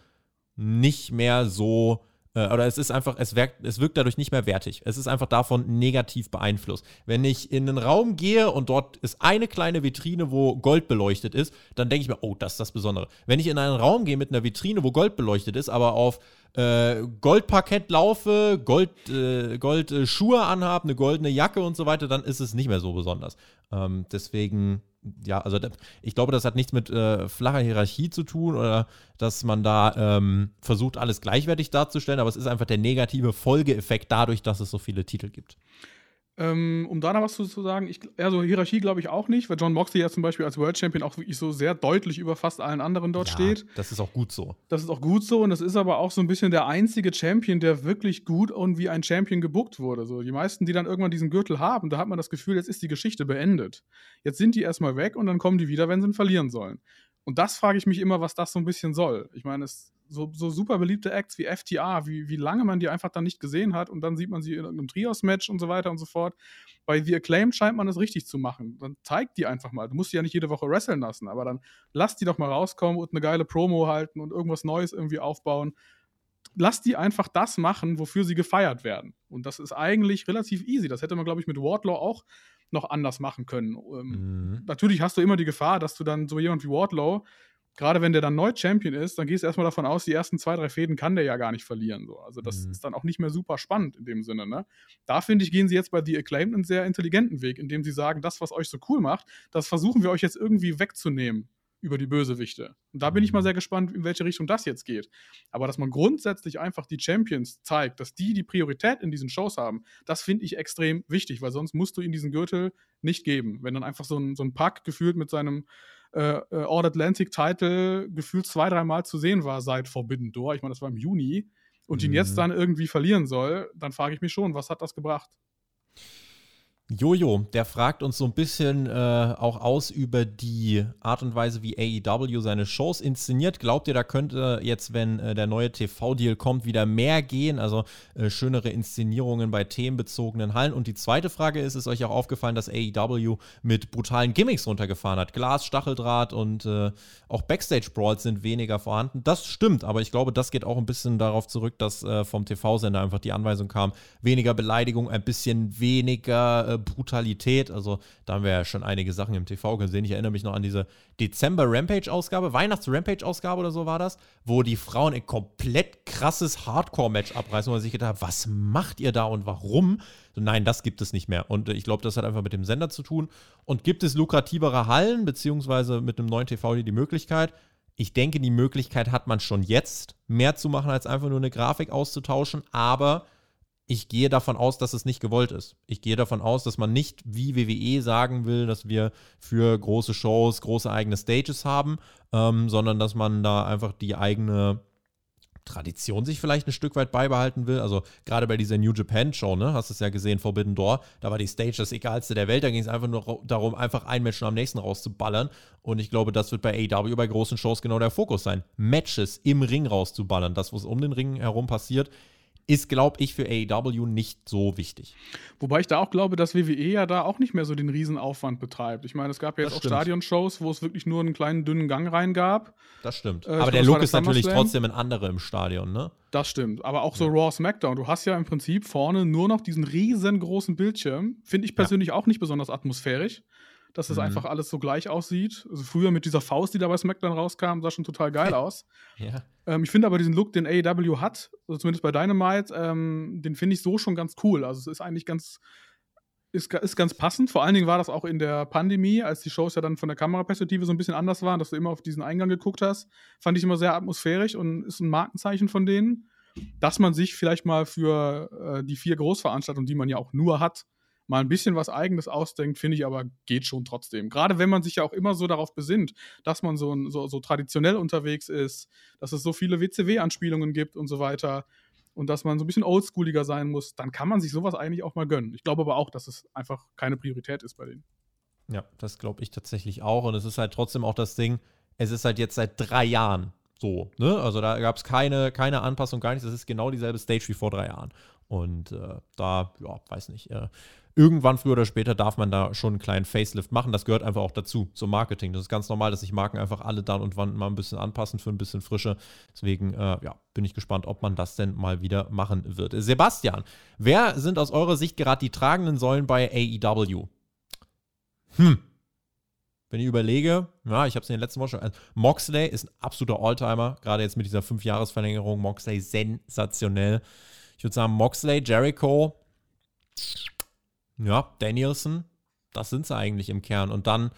nicht mehr so oder es ist einfach, es wirkt, es wirkt dadurch nicht mehr wertig. Es ist einfach davon negativ beeinflusst. Wenn ich in einen Raum gehe und dort ist eine kleine Vitrine, wo Gold beleuchtet ist, dann denke ich mir, oh, das ist das Besondere. Wenn ich in einen Raum gehe mit einer Vitrine, wo Gold beleuchtet ist, aber auf äh, Goldparkett laufe, Gold, äh, Goldschuhe äh, anhabe, eine goldene Jacke und so weiter, dann ist es nicht mehr so besonders. Ähm, deswegen, ja, also ich glaube, das hat nichts mit äh, flacher Hierarchie zu tun oder dass man da ähm, versucht, alles gleichwertig darzustellen, aber es ist einfach der negative Folgeeffekt dadurch, dass es so viele Titel gibt. Ähm, um da noch was zu, zu sagen, ich, also Hierarchie glaube ich auch nicht, weil John Moxley ja zum Beispiel als World Champion auch wirklich so sehr deutlich über fast allen anderen dort ja, steht. Das ist auch gut so. Das ist auch gut so und das ist aber auch so ein bisschen der einzige Champion, der wirklich gut und wie ein Champion gebuckt wurde. So, die meisten, die dann irgendwann diesen Gürtel haben, da hat man das Gefühl, jetzt ist die Geschichte beendet. Jetzt sind die erstmal weg und dann kommen die wieder, wenn sie ihn verlieren sollen. Und das frage ich mich immer, was das so ein bisschen soll. Ich meine, es so, so super beliebte Acts wie FTA, wie, wie lange man die einfach dann nicht gesehen hat und dann sieht man sie in einem Trios-Match und so weiter und so fort. Bei The Acclaimed scheint man es richtig zu machen. Dann zeigt die einfach mal. Du musst die ja nicht jede Woche wresteln lassen, aber dann lass die doch mal rauskommen und eine geile Promo halten und irgendwas Neues irgendwie aufbauen. Lass die einfach das machen, wofür sie gefeiert werden. Und das ist eigentlich relativ easy. Das hätte man, glaube ich, mit Wardlaw auch noch anders machen können. Ähm, mhm. Natürlich hast du immer die Gefahr, dass du dann so jemand wie Wardlaw gerade wenn der dann neu Champion ist, dann gehst du erstmal davon aus, die ersten zwei, drei Fäden kann der ja gar nicht verlieren. So. Also das mhm. ist dann auch nicht mehr super spannend in dem Sinne. Ne? Da finde ich, gehen sie jetzt bei The Acclaimed einen sehr intelligenten Weg, indem sie sagen, das, was euch so cool macht, das versuchen wir euch jetzt irgendwie wegzunehmen über die Bösewichte. Und da bin ich mal mhm. sehr gespannt, in welche Richtung das jetzt geht. Aber dass man grundsätzlich einfach die Champions zeigt, dass die die Priorität in diesen Shows haben, das finde ich extrem wichtig, weil sonst musst du ihnen diesen Gürtel nicht geben. Wenn dann einfach so ein, so ein Pack gefühlt mit seinem äh, äh, All-Atlantic-Title gefühlt zwei, dreimal zu sehen war seit Forbidden Door. Ich meine, das war im Juni. Und mhm. ihn jetzt mhm. dann irgendwie verlieren soll, dann frage ich mich schon, was hat das gebracht? Jojo, der fragt uns so ein bisschen äh, auch aus über die Art und Weise, wie AEW seine Shows inszeniert. Glaubt ihr, da könnte jetzt, wenn äh, der neue TV-Deal kommt, wieder mehr gehen? Also äh, schönere Inszenierungen bei themenbezogenen Hallen. Und die zweite Frage ist, ist euch auch aufgefallen, dass AEW mit brutalen Gimmicks runtergefahren hat? Glas, Stacheldraht und äh, auch Backstage-Brawls sind weniger vorhanden. Das stimmt, aber ich glaube, das geht auch ein bisschen darauf zurück, dass äh, vom TV-Sender einfach die Anweisung kam, weniger Beleidigung, ein bisschen weniger äh, Brutalität. Also da haben wir ja schon einige Sachen im TV gesehen. Ich erinnere mich noch an diese Dezember-Rampage-Ausgabe, Weihnachts-Rampage-Ausgabe oder so war das, wo die Frauen ein komplett krasses Hardcore-Match abreißen, wo man sich gedacht hat, was macht ihr da und warum? So, nein, das gibt es nicht mehr. Und ich glaube, das hat einfach mit dem Sender zu tun. Und gibt es lukrativere Hallen, beziehungsweise mit einem neuen TV die Möglichkeit? Ich denke, die Möglichkeit hat man schon jetzt, mehr zu machen, als einfach nur eine Grafik auszutauschen. Aber ich gehe davon aus, dass es nicht gewollt ist. Ich gehe davon aus, dass man nicht wie WWE sagen will, dass wir für große Shows große eigene Stages haben, ähm, sondern dass man da einfach die eigene Tradition sich vielleicht ein Stück weit beibehalten will. Also gerade bei dieser New Japan Show, ne, hast du es ja gesehen, Forbidden Door, da war die Stage das egalste der Welt. Da ging es einfach nur darum, einfach ein Match am nächsten rauszuballern. Und ich glaube, das wird bei AEW bei großen Shows genau der Fokus sein. Matches im Ring rauszuballern. Das, was um den Ring herum passiert, ist, glaube ich, für AEW nicht so wichtig. Wobei ich da auch glaube, dass WWE ja da auch nicht mehr so den Riesenaufwand betreibt. Ich meine, es gab ja jetzt Das auch. Stadionshows, wo es wirklich nur einen kleinen dünnen Gang rein gab. Das stimmt. Äh, Aber glaub, der Look der ist natürlich trotzdem ein anderer im Stadion, ne? Das stimmt. Aber auch so Raw SmackDown. Du hast ja im Prinzip vorne nur noch diesen riesengroßen Bildschirm. Finde ich persönlich auch nicht besonders atmosphärisch, dass es Mhm. einfach alles so gleich aussieht. Also früher mit dieser Faust, die da bei SmackDown rauskam, sah schon total geil aus. Ja. Ähm, ich finde aber diesen Look, den AEW hat, also zumindest bei Dynamite, ähm, den finde ich so schon ganz cool. Also es ist eigentlich ganz, ist, ist ganz passend. Vor allen Dingen war das auch in der Pandemie, als die Shows ja dann von der Kameraperspektive so ein bisschen anders waren, dass du immer auf diesen Eingang geguckt hast. Fand ich immer sehr atmosphärisch und ist ein Markenzeichen von denen. Dass man sich vielleicht mal für äh, die vier Großveranstaltungen, die man ja auch nur hat, mal ein bisschen was Eigenes ausdenkt, finde ich aber geht schon trotzdem. Gerade wenn man sich ja auch immer so darauf besinnt, dass man so, so, so traditionell unterwegs ist, dass es so viele WCW-Anspielungen gibt und so weiter und dass man so ein bisschen oldschooliger sein muss, dann kann man sich sowas eigentlich auch mal gönnen. Ich glaube aber auch, dass es einfach keine Priorität ist bei denen. Ja, das glaube ich tatsächlich auch. Und es ist halt trotzdem auch das Ding, es ist halt jetzt seit drei Jahren so. Ne? Also da gab es keine, keine Anpassung, gar nichts. Das ist genau dieselbe Stage wie vor drei Jahren. Und äh, da, ja, weiß nicht. Äh, irgendwann früher oder später darf man da schon einen kleinen Facelift machen. Das gehört einfach auch dazu, zum Marketing. Das ist ganz normal, dass sich Marken einfach alle dann und wann mal ein bisschen anpassen für ein bisschen Frische. Deswegen, äh, ja, bin ich gespannt, ob man das denn mal wieder machen wird. Sebastian, wer sind aus eurer Sicht gerade die tragenden Säulen bei AEW? Hm. Wenn ich überlege, ja, ich habe es in den letzten Wochen schon. Also Moxley ist ein absoluter Alltimer, gerade jetzt mit dieser 5-Jahres-Verlängerung. Moxley sensationell. Ich würde sagen, Moxley, Jericho, ja, Danielson, das sind sie eigentlich im Kern. Und dann,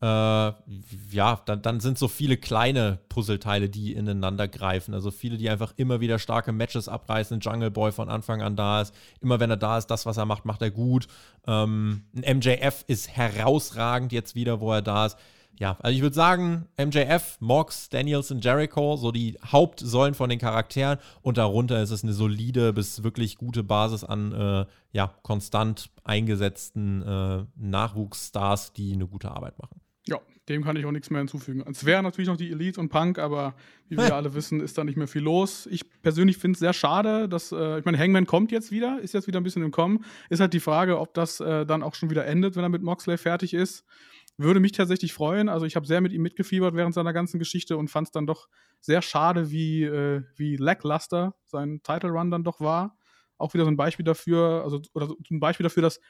äh, ja, dann, dann sind so viele kleine Puzzleteile, die ineinander greifen. Also viele, die einfach immer wieder starke Matches abreißen. Jungle Boy von Anfang an da ist. Immer wenn er da ist, das, was er macht, macht er gut. Ähm, ein MJF ist herausragend jetzt wieder, wo er da ist. Ja, also ich würde sagen, MJF, Mox, Danielson, Jericho, so die Hauptsäulen von den Charakteren und darunter ist es eine solide bis wirklich gute Basis an äh, ja, konstant eingesetzten äh, Nachwuchsstars, die eine gute Arbeit machen. Ja, dem kann ich auch nichts mehr hinzufügen. Es wäre natürlich noch die Elite und Punk, aber wie wir alle wissen, ist da nicht mehr viel los. Ich persönlich finde es sehr schade, dass, äh, ich meine, Hangman kommt jetzt wieder, ist jetzt wieder ein bisschen im Kommen. Ist halt die Frage, ob das äh, dann auch schon wieder endet, wenn er mit Moxley fertig ist. Würde mich tatsächlich freuen. Also ich habe sehr mit ihm mitgefiebert während seiner ganzen Geschichte und fand es dann doch sehr schade, wie, äh, wie lackluster sein Title Run dann doch war. Auch wieder so ein Beispiel dafür, also oder so ein Beispiel dafür, dass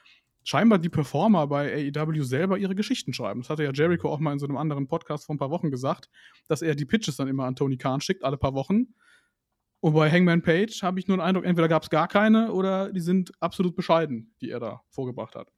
scheinbar die Performer bei AEW selber ihre Geschichten schreiben. Das hatte ja Jericho auch mal in so einem anderen Podcast vor ein paar Wochen gesagt, dass er die Pitches dann immer an Tony Khan schickt, alle paar Wochen. Und bei Hangman Page habe ich nur den Eindruck, entweder gab es gar keine oder die sind absolut bescheiden, die er da vorgebracht hat.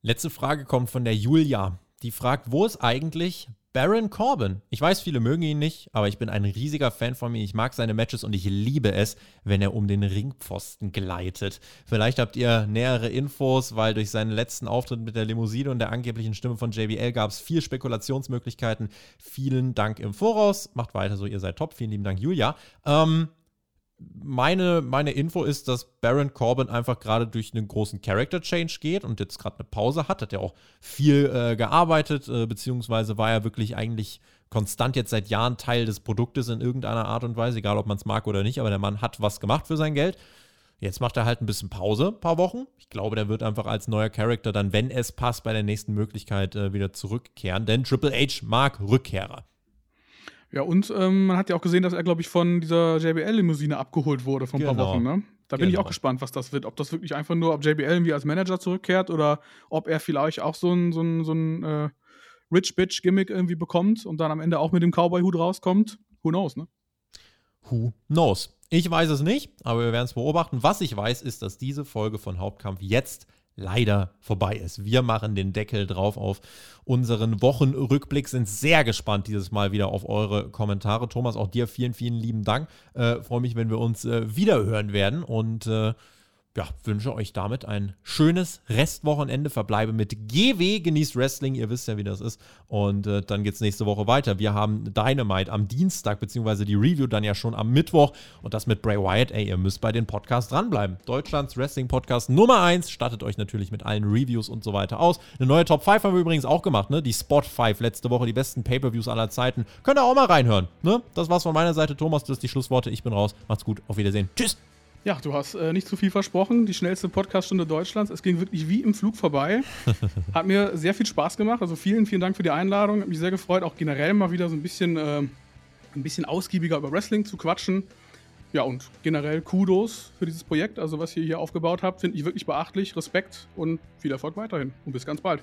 Letzte Frage kommt von der Julia. Die fragt, wo ist eigentlich Baron Corbin? Ich weiß, viele mögen ihn nicht, aber ich bin ein riesiger Fan von ihm. Ich mag seine Matches und ich liebe es, wenn er um den Ringpfosten gleitet. Vielleicht habt ihr nähere Infos, weil durch seinen letzten Auftritt mit der Limousine und der angeblichen Stimme von JBL gab es vier Spekulationsmöglichkeiten. Vielen Dank im Voraus. Macht weiter so, ihr seid top. Vielen lieben Dank, Julia. Ähm, meine, meine Info ist, dass Baron Corbin einfach gerade durch einen großen Character Change geht und jetzt gerade eine Pause hat. Hat ja auch viel äh, gearbeitet, äh, beziehungsweise war er wirklich eigentlich konstant jetzt seit Jahren Teil des Produktes in irgendeiner Art und Weise, egal ob man es mag oder nicht, aber der Mann hat was gemacht für sein Geld. Jetzt macht er halt ein bisschen Pause, ein paar Wochen. Ich glaube, der wird einfach als neuer Charakter dann, wenn es passt, bei der nächsten Möglichkeit äh, wieder zurückkehren, denn Triple H mag Rückkehrer. Ja, und ähm, man hat ja auch gesehen, dass er, glaube ich, von dieser JBL-Limousine abgeholt wurde vor ein paar Genau. Wochen. Ne? Da bin ich Genau. auch gespannt, was das wird. Ob das wirklich einfach nur, ob JBL irgendwie als Manager zurückkehrt oder ob er vielleicht auch so ein, so ein, so ein äh, Rich Bitch-Gimmick irgendwie bekommt und dann am Ende auch mit dem Cowboy-Hut rauskommt. Who knows, ne? Who knows? Ich weiß es nicht, aber wir werden es beobachten. Was ich weiß, ist, dass diese Folge von Hauptkampf jetzt leider vorbei ist. Wir machen den Deckel drauf auf unseren Wochenrückblick, sind sehr gespannt dieses Mal wieder auf eure Kommentare. Thomas, auch dir vielen, vielen lieben Dank. Äh, Freue mich, wenn wir uns äh, wieder hören werden und äh, ja, wünsche euch damit ein schönes Restwochenende. Verbleibe mit GW, genießt Wrestling, ihr wisst ja, wie das ist. Und äh, dann geht es nächste Woche weiter. Wir haben Dynamite am Dienstag, beziehungsweise die Review dann ja schon am Mittwoch. Und das mit Bray Wyatt. Ey, ihr müsst bei den Podcasts dranbleiben. Deutschlands Wrestling-Podcast Nummer 1. Startet euch natürlich mit allen Reviews und so weiter aus. Eine neue Top 5 haben wir übrigens auch gemacht, ne? Die Spot 5 letzte Woche, die besten Pay-Per-Views aller Zeiten. Könnt ihr auch mal reinhören, ne? Das war's von meiner Seite. Thomas, das ist die Schlussworte. Ich bin raus. Macht's gut. Auf Wiedersehen. Tschüss. Ja, du hast äh, nicht zu viel versprochen. Die schnellste Podcaststunde Deutschlands. Es ging wirklich wie im Flug vorbei. Hat mir sehr viel Spaß gemacht. Also vielen, vielen Dank für die Einladung. Hat mich sehr gefreut, auch generell mal wieder so ein bisschen, äh, ein bisschen ausgiebiger über Wrestling zu quatschen. Ja, und generell Kudos für dieses Projekt. Also, was ihr hier aufgebaut habt, finde ich wirklich beachtlich. Respekt und viel Erfolg weiterhin. Und bis ganz bald.